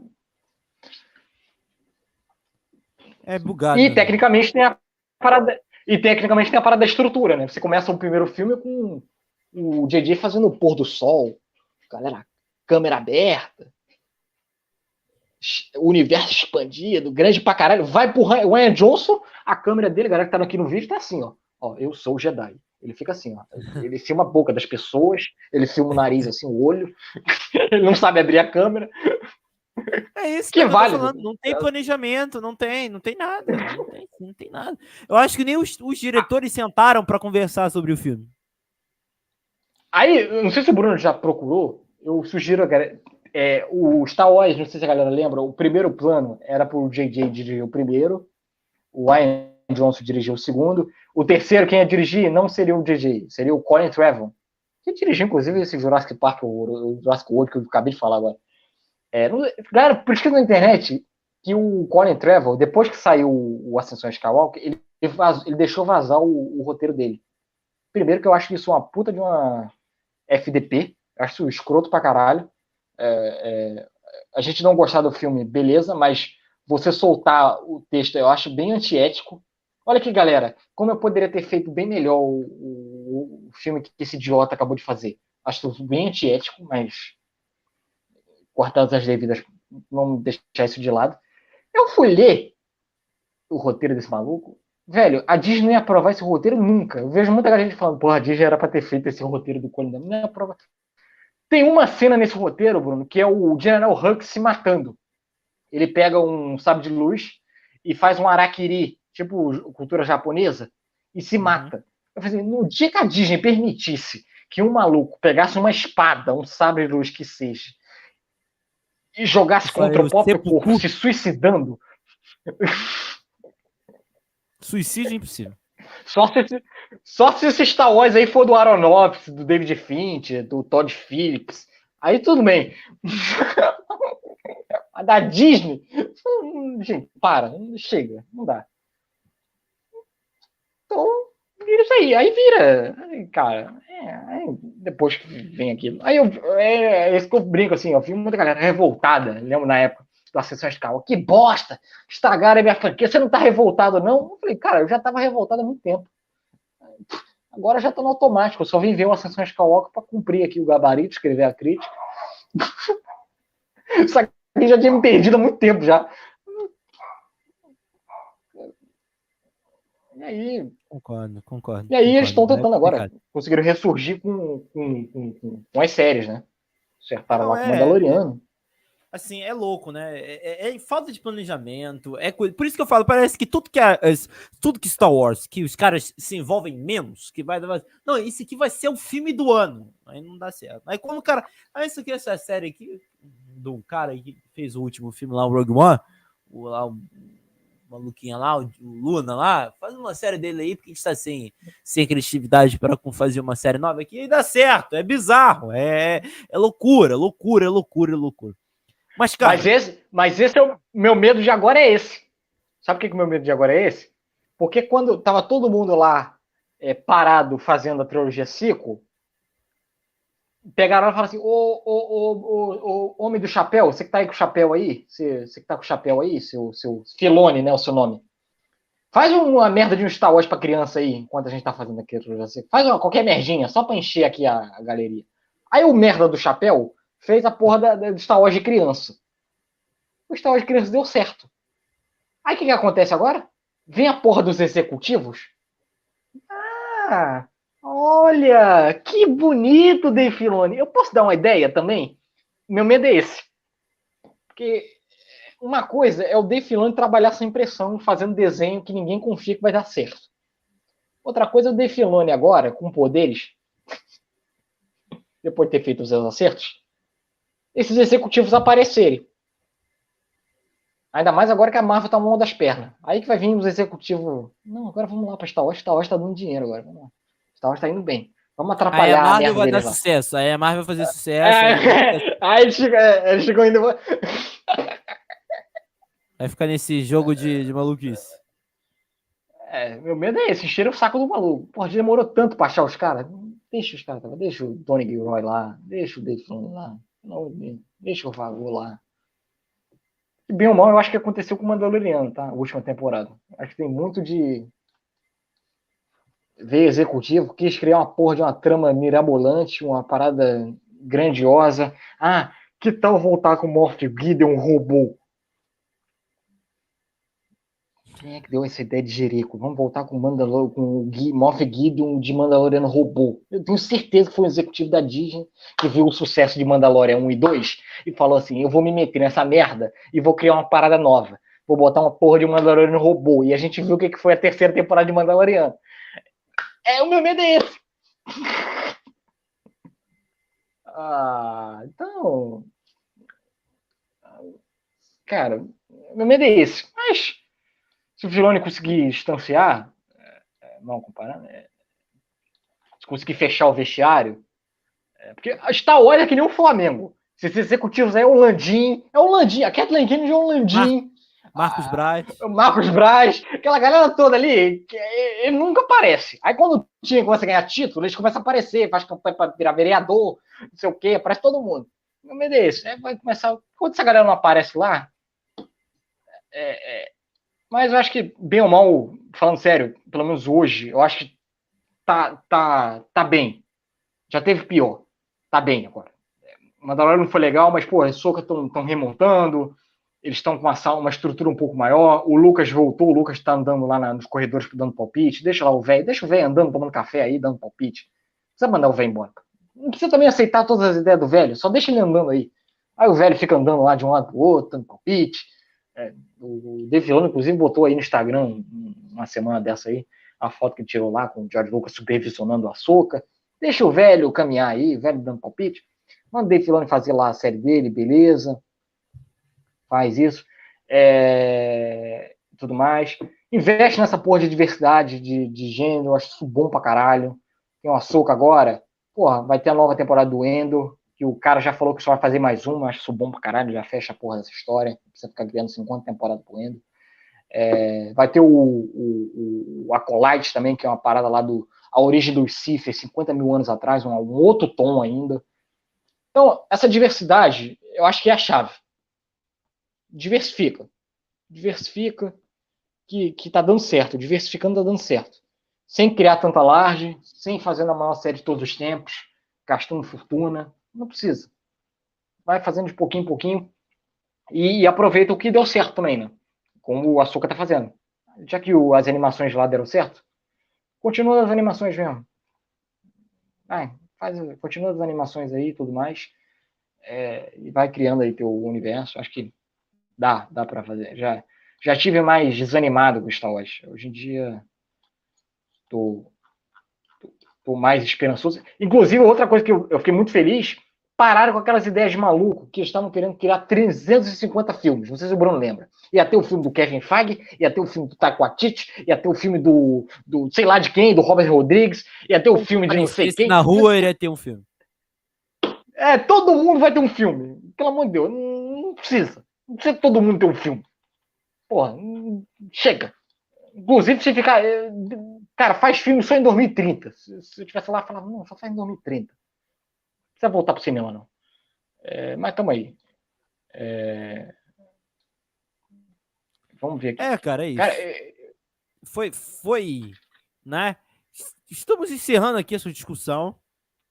Speaker 1: É bugado.
Speaker 2: E né? tecnicamente tem a parada. E tecnicamente tem a parada da estrutura, né? Você começa o primeiro filme com o JJ fazendo o pôr do sol, galera, câmera aberta, o universo expandido, grande pra caralho. Vai pro Ryan Johnson, a câmera dele, galera que tá aqui no vídeo, tá assim, ó. Ó, eu sou o Jedi. Ele fica assim, ó. Ele filma a boca das pessoas, ele filma o nariz, assim, o olho. ele não sabe abrir a câmera.
Speaker 1: É isso que, que vale. Não tem planejamento, não tem, não tem nada. Não tem, não tem nada. Eu acho que nem os, os diretores sentaram para conversar sobre o filme.
Speaker 2: Aí, não sei se o Bruno já procurou, eu sugiro, cara, é, o Star Wars, não sei se a galera lembra, o primeiro plano era para o JJ dirigir o primeiro, o Ryan Johnson dirigir o segundo, o terceiro, quem ia dirigir, não seria o JJ, seria o Colin Trevor, que dirigiu, inclusive, esse Jurassic Park, o, Jurassic World, que eu acabei de falar agora. É, não, galera, pesquisa na internet que o Colin Trevor, depois que saiu o Ascensão Skywalker, ele, ele deixou vazar o, o, roteiro dele. Primeiro que eu acho isso uma puta de uma FDP, acho isso escroto pra caralho. É, é, a gente não gostar do filme, beleza, mas você soltar o texto eu acho bem antiético. Olha aqui, galera, como eu poderia ter feito bem melhor o, o, o filme que esse idiota acabou de fazer. Acho bem antiético, mas cortadas as devidas, vamos deixar isso de lado. Eu fui ler o roteiro desse maluco. Velho, a Disney não ia aprovar esse roteiro nunca. Eu vejo muita gente falando, porra, a Disney era pra ter feito esse roteiro do Colin Não ia aprovar. Tem uma cena nesse roteiro, Bruno, que é o General Hux se matando. Ele pega um sábio de luz e faz um araquiri, tipo cultura japonesa, e se uhum. mata. Eu falei assim, no dia que a Disney permitisse que um maluco pegasse uma espada, um sábio de luz que seja, e jogasse contra o próprio corpo, se suicidando.
Speaker 1: Suicídio é impossível.
Speaker 2: Só se, só se esse Star Wars aí for do Aronofsky, do David Fincher, do Todd Phillips. Aí tudo bem. A da Disney. Gente, para, chega, não dá. Então, isso aí. Aí vira. Cara, é, aí depois que vem aquilo. Aí eu, é, é isso que eu brinco assim, eu vi muita galera revoltada, lembro na época do Ascensão Escala. Que bosta! Estragaram a minha franquia. Você não tá revoltado, não? Eu falei, cara, eu já tava revoltado há muito tempo. Agora já tô no automático. Eu só vim ver o Ascensão Skywalker para cumprir aqui o gabarito, escrever a crítica. Isso aqui já tinha me perdido há muito tempo já. E aí.
Speaker 1: Concordo, concordo.
Speaker 2: E aí
Speaker 1: concordo,
Speaker 2: eles estão tentando é agora. Conseguiram ressurgir com, com, com, com, as séries, né? Acertaram Não, lá é... com o Mandaloriano.
Speaker 1: Assim, é louco, né? É, é, é, falta de planejamento. É Por isso que eu falo, parece que tudo que, é, tudo que Star Wars, que os caras se envolvem menos, que vai. Não, isso aqui vai ser o filme do ano. Aí não dá certo. Aí quando o cara. Ah, isso aqui, essa série aqui, do cara que fez o último filme lá, o Rogue One, o, lá, o maluquinha lá, o Luna lá, faz uma série dele aí, porque a gente tá sem, sem criatividade para fazer uma série nova aqui, e dá certo, é bizarro, é, é loucura, loucura, loucura, loucura.
Speaker 2: Mas, cara. Mas esse, mas esse é o meu medo de agora é esse. Sabe o que, o meu medo de agora é esse? Porque quando tava todo mundo lá é, parado fazendo a trilogia Cico, pegaram e falaram assim: Ô, ô, ô, ô, homem do chapéu, você que tá aí com o chapéu aí, você, você que tá com o chapéu aí, seu, seu Filone, né? O seu nome. Faz uma merda de um Star Wars pra criança aí, enquanto a gente tá fazendo aqui a trilogia Cico. Faz uma, qualquer merdinha, só pra encher aqui a, a galeria. Aí o merda do chapéu fez a porra da, da, do Star Wars de criança. O Star Wars de criança deu certo. Aí o que, que acontece agora? Vem a porra dos executivos. Ah, olha, que bonito, Dave Filoni. Eu posso dar uma ideia também? Meu medo é esse. Porque uma coisa é o Dave Filoni trabalhar sem pressão, fazendo desenho que ninguém confia que vai dar certo. Outra coisa é o Dave Filoni agora, com poderes, depois de ter feito os acertos, esses executivos aparecerem. Ainda mais agora que a Marvel tá mão das pernas. Aí que vai vir os executivos. Não, agora vamos lá para Star Wars. Star Wars tá dando dinheiro agora. Vamos lá. Star Wars tá indo bem. Vamos atrapalhar
Speaker 1: aí a Marvel
Speaker 2: a
Speaker 1: vai dar
Speaker 2: lá.
Speaker 1: sucesso. Aí a Marvel vai fazer sucesso.
Speaker 2: É, aí ele chegou, ele chegou indo.
Speaker 1: Vai ficar nesse jogo de, de maluquice.
Speaker 2: É, meu medo é esse, encher o saco do maluco. Porra, demorou tanto pra achar os caras. Deixa os caras, deixa o Tony Gilroy lá, deixa o Dave lá, deixa o Vago lá. Bem ou mal, eu acho que aconteceu com o Mandaloriano, tá? A última temporada. Acho que tem muito de. Ver executivo, quis criar uma porra de uma trama mirabolante, uma parada grandiosa. Ah, que tal voltar com o Moff Gideon robô? Quem é que deu essa ideia de Jerico? Vamos voltar com o Mandalor, com o Gui, Moff Gideon de Mandaloriano robô. Eu tenho certeza que foi um executivo da Disney que viu o sucesso de Mandalorian 1 e 2 e falou assim: eu vou me meter nessa merda e vou criar uma parada nova. Vou botar uma porra de Mandaloriano robô. E a gente viu o que foi a terceira temporada de Mandaloriano. É, o meu medo é esse. ah, então. Cara, meu medo é esse. Mas se o Filoni conseguir distanciar, é, não comparando, é, se conseguir fechar o vestiário, é, porque Wars é que nem o Flamengo. Esses executivos aí é o Landim, é o Landim, a Kathleen Kennedy é o Landim.
Speaker 1: Marcos ah, Braz.
Speaker 2: Marcos Braz, aquela galera toda ali, que ele nunca aparece. Aí quando o time começa a ganhar título, eles começam a aparecer, faz campanha para virar vereador, não sei o quê, aparece todo mundo. Meu medo é esse. Vai começar. Quando essa galera não aparece lá, é, é, mas eu acho que, bem ou mal, falando sério, pelo menos hoje, eu acho que tá, tá, tá bem. Já teve pior. Tá bem agora. Mandalorian não foi legal, mas, pô, a Soca estão remontando. Eles estão com uma, uma estrutura um pouco maior. O Lucas voltou, o Lucas está andando lá na, nos corredores dando palpite. Deixa lá o velho, deixa o velho andando, tomando café aí, dando palpite. Não precisa mandar o velho embora. Não precisa também aceitar todas as ideias do velho, só deixa ele andando aí. Aí o velho fica andando lá de um lado pro outro, dando palpite. É, o Deviano, inclusive, botou aí no Instagram, uma semana dessa aí, a foto que tirou lá com o George Lucas supervisionando a soca. Deixa o velho caminhar aí, o velho dando palpite. Manda o Dave Filoni fazer lá a série dele, beleza. Faz isso. É... Tudo mais. Investe nessa porra de diversidade de, de gênero, acho isso bom pra caralho. Tem uma soca agora. Porra, vai ter a nova temporada do Endo que o cara já falou que só vai fazer mais uma, acho isso bom pra caralho, já fecha a porra dessa história, não precisa ficar criando 50 temporadas por Endo. É, vai ter o, o, o Acolyte também, que é uma parada lá do A Origem dos Sith, 50 mil anos atrás, um, um, outro tom ainda. Então, essa diversidade, eu acho que é a chave. Diversifica. Diversifica, que, que tá dando certo. Diversificando tá dando certo. Sem criar tanta large, sem fazer a maior série de todos os tempos, gastando fortuna. Não precisa. Vai fazendo de pouquinho em pouquinho e, aproveita o que deu certo também, né? Como o Açúcar tá fazendo. Já que o, as animações lá deram certo, continua as animações mesmo. Vai, faz, continua as animações aí e tudo mais. É, e vai criando aí teu universo. Acho que dá, dá para fazer. Já, já tive mais desanimado com Star Wars. Hoje em dia tô, tô, tô mais esperançoso. Inclusive, outra coisa que eu, eu fiquei muito feliz pararam com aquelas ideias de maluco que estavam querendo criar 350 filmes. Não sei se o Bruno lembra. Ia ter o filme do Kevin Feige, ia ter o filme do Taiko Waititi, ia ter o filme do, do sei lá de quem, do Robert Rodrigues, ia ter o filme de não sei quem.
Speaker 1: Na rua iria ter um filme.
Speaker 2: É, todo mundo vai ter um filme. Pelo amor de Deus, não precisa. Não precisa todo mundo ter um filme. Porra, chega. Inclusive, se ficar. Eh, cara, faz filme só em 2030. Se, se eu tivesse lá, eu falava, não, só faz em 2030. Precisa voltar pro cinema, não. É, mas tamo aí. É... Vamos ver aqui.
Speaker 1: É, cara, é isso. Cara, é... Foi, foi, né? Estamos encerrando aqui essa discussão,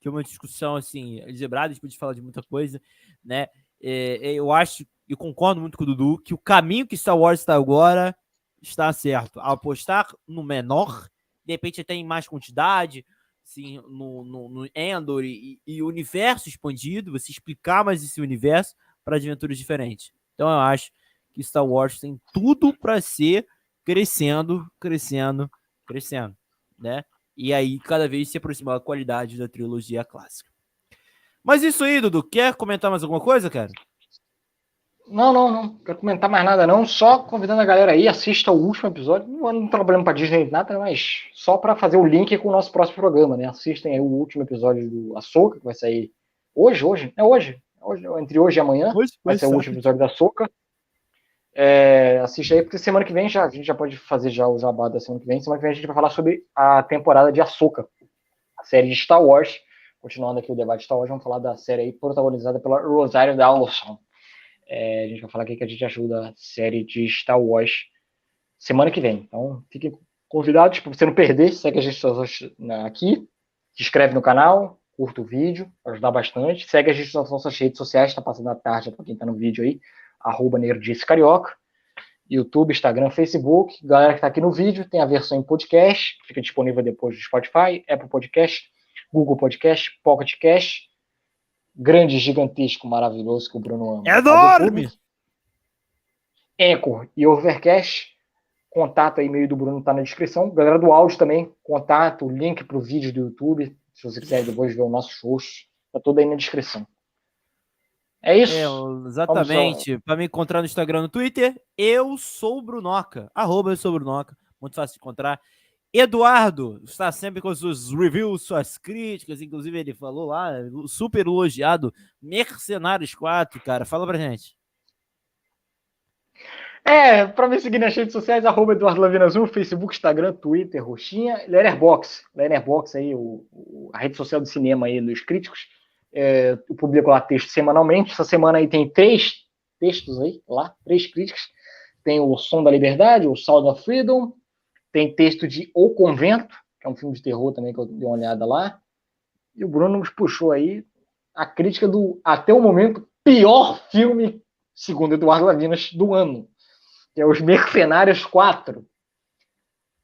Speaker 1: que é uma discussão, assim, zebrada, a gente pode falar de muita coisa, né? É, é, eu acho, eu concordo muito com o Dudu, que o caminho que Star Wars está agora está certo. Apostar no menor, de repente até em mais quantidade, assim, no, no, no Endor e, e universo expandido, você explicar mais esse universo para aventuras diferentes. Então eu acho que Star Wars tem tudo para ser crescendo, crescendo, crescendo, né? E aí cada vez se aproximar da qualidade da trilogia clássica. Mas isso aí, Dudu, quer comentar mais alguma coisa, cara?
Speaker 2: Não, não, não. Quero comentar mais nada, não. Só convidando a galera aí, assista o último episódio. Não, não trabalhando para Disney nada, mas só para fazer o link com o nosso próximo programa, né? Assistem aí o último episódio do Açouca, que vai sair hoje, hoje. É hoje. hoje entre hoje e amanhã. Hoje, vai ser o último episódio da Açouca. É, assiste aí, porque semana que vem já, a gente já pode fazer já o jabá da semana que vem. Semana que vem a gente vai falar sobre a temporada de Açouca, a série de Star Wars. Continuando aqui o debate de Star Wars, vamos falar da série aí protagonizada pela Rosário Dawson. É, a gente vai falar o que a gente ajuda a série de Star Wars semana que vem. Então, fiquem convidados para você não perder. Segue a gente aqui, se inscreve no canal, curta o vídeo, ajudar bastante. Segue a gente nas nossas redes sociais, está passando a tarde para quem está no vídeo aí, arroba Nerdice Carioca. YouTube, Instagram, Facebook. Galera que está aqui no vídeo, tem a versão em podcast, fica disponível depois do Spotify, Apple Podcast, Google Podcast, Pocket Cast grande, gigantesco, maravilhoso que o Bruno ama.
Speaker 1: É enorme!
Speaker 2: Anchor e Overcast. Contato aí, meio do Bruno tá na descrição. Galera do áudio também, contato, link pro vídeo do YouTube. Se você quiser depois ver o nosso show, tá tudo aí na descrição. É isso?
Speaker 1: É, exatamente. Para me encontrar no Instagram no Twitter, eu sou Brunoca. Arroba eu sou Brunoca. Muito fácil de encontrar. Eduardo está sempre com seus reviews, suas críticas, inclusive ele falou lá, super elogiado, Mercenários 4, cara. Fala pra gente.
Speaker 2: É, para me seguir nas redes sociais, arroba Eduardo Lavina Azul, Facebook, Instagram, Twitter, Roxinha, Letterbox, Letterbox aí, o, o, a rede social do cinema aí dos críticos. É, eu publico lá texto semanalmente. Essa semana aí tem três textos aí, lá, três críticas. Tem o Som da Liberdade, o Sound of Freedom, tem texto de O Convento, que é um filme de terror também que eu dei uma olhada lá. E o Bruno nos puxou aí a crítica do, até o momento, pior filme, segundo Eduardo Lavinas, do ano, que é Os Mercenários 4.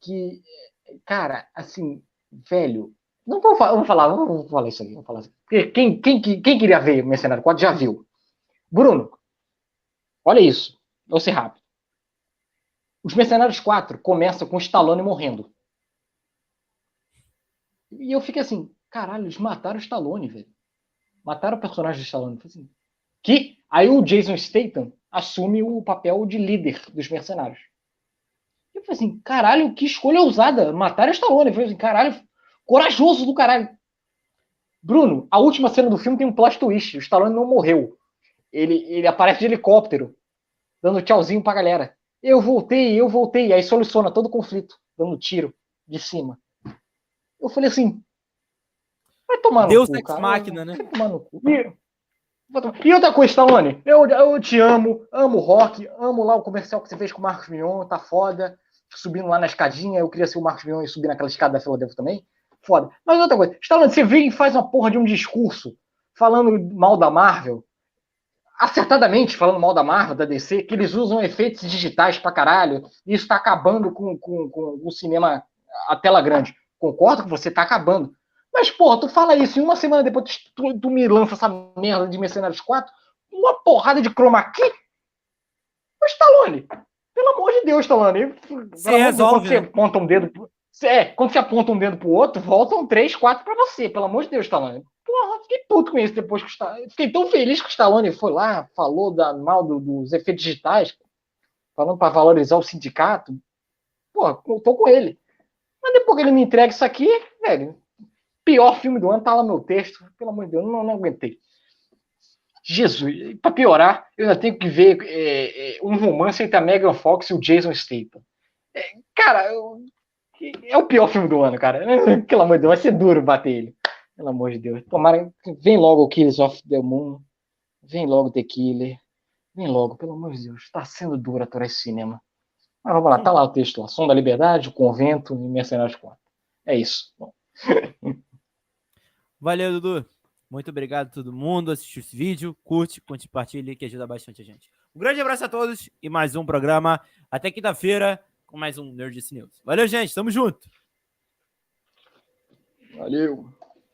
Speaker 2: Que, cara, assim, velho, não vou, vou falar, vou falar isso aqui, vou falar quem, quem, quem queria ver Mercenário 4 já viu. Bruno, olha isso, vou ser rápido. Os Mercenários 4 começam com Stallone morrendo. E eu fiquei assim, caralho, eles mataram o Stallone, velho. Mataram o personagem do Stallone. Assim, que? Aí o Jason Statham assume o papel de líder dos mercenários. Eu falei assim, caralho, que escolha ousada. Mataram o Stallone. Eu falei assim, caralho, corajoso do caralho. Bruno, a última cena do filme tem um plot twist. O Stallone não morreu. Ele, ele aparece de helicóptero, dando tchauzinho pra galera. Eu voltei, eu voltei. Aí soluciona todo o conflito, dando tiro de cima. Eu falei assim. Vai tomar no
Speaker 1: Deus cu, cara. máquina, né?
Speaker 2: Vai tomar no cu. E, e outra coisa, Stallone, eu, eu te amo, amo rock, amo lá o comercial que você fez com o Marcos Mion, tá foda. Subindo lá na escadinha, eu queria ser o Marcos Mion e subir naquela escada da Philadelphia também. Foda. Mas outra coisa, Stallone, você vem e faz uma porra de um discurso falando mal da Marvel, acertadamente falando mal da Marvel, da DC, que eles usam efeitos digitais pra caralho, e isso tá acabando com, com, com o cinema, a tela grande. Concordo que você tá acabando. Mas, porra, tu fala isso e uma semana depois tu, tu me lança essa merda de Mercenários 4, uma porrada de chroma key. Mas, Stallone, pelo amor de Deus, Stallone.
Speaker 1: Você resolve,
Speaker 2: quando você né? aponta um dedo. É, quando você aponta um dedo pro outro, voltam três, quatro para você. Pelo amor de Deus, Stallone porra, fiquei puto com isso depois que o Stallone. Fiquei tão feliz que o Stallone foi lá, falou da, mal do, dos efeitos digitais, falando para valorizar o sindicato. Porra, tô com ele. Mas depois que ele me entrega isso aqui, velho, pior filme do ano, tá lá meu texto. Pelo amor de Deus, não, não aguentei. Jesus, para piorar, eu ainda tenho que ver é, é, um romance entre a Megan Fox e o Jason Statham. É, cara, eu, é o pior filme do ano, cara. Pelo amor de Deus, vai ser duro bater ele. Pelo amor de Deus. Tomara. Vem logo o Killers of the Moon. Vem logo The Killer. Vem logo, pelo amor de Deus. Tá sendo duro aturar esse cinema. Mas vamos lá, tá lá o texto lá. Som da Liberdade, o Convento e Mercenários 4. É isso.
Speaker 1: Valeu, Dudu. Muito obrigado a todo mundo. Assistiu esse vídeo, curte, compartilhe, que ajuda bastante a gente. Um grande abraço a todos e mais um programa. Até quinta-feira com mais um Nerd News. Valeu, gente. Tamo junto.
Speaker 2: Valeu.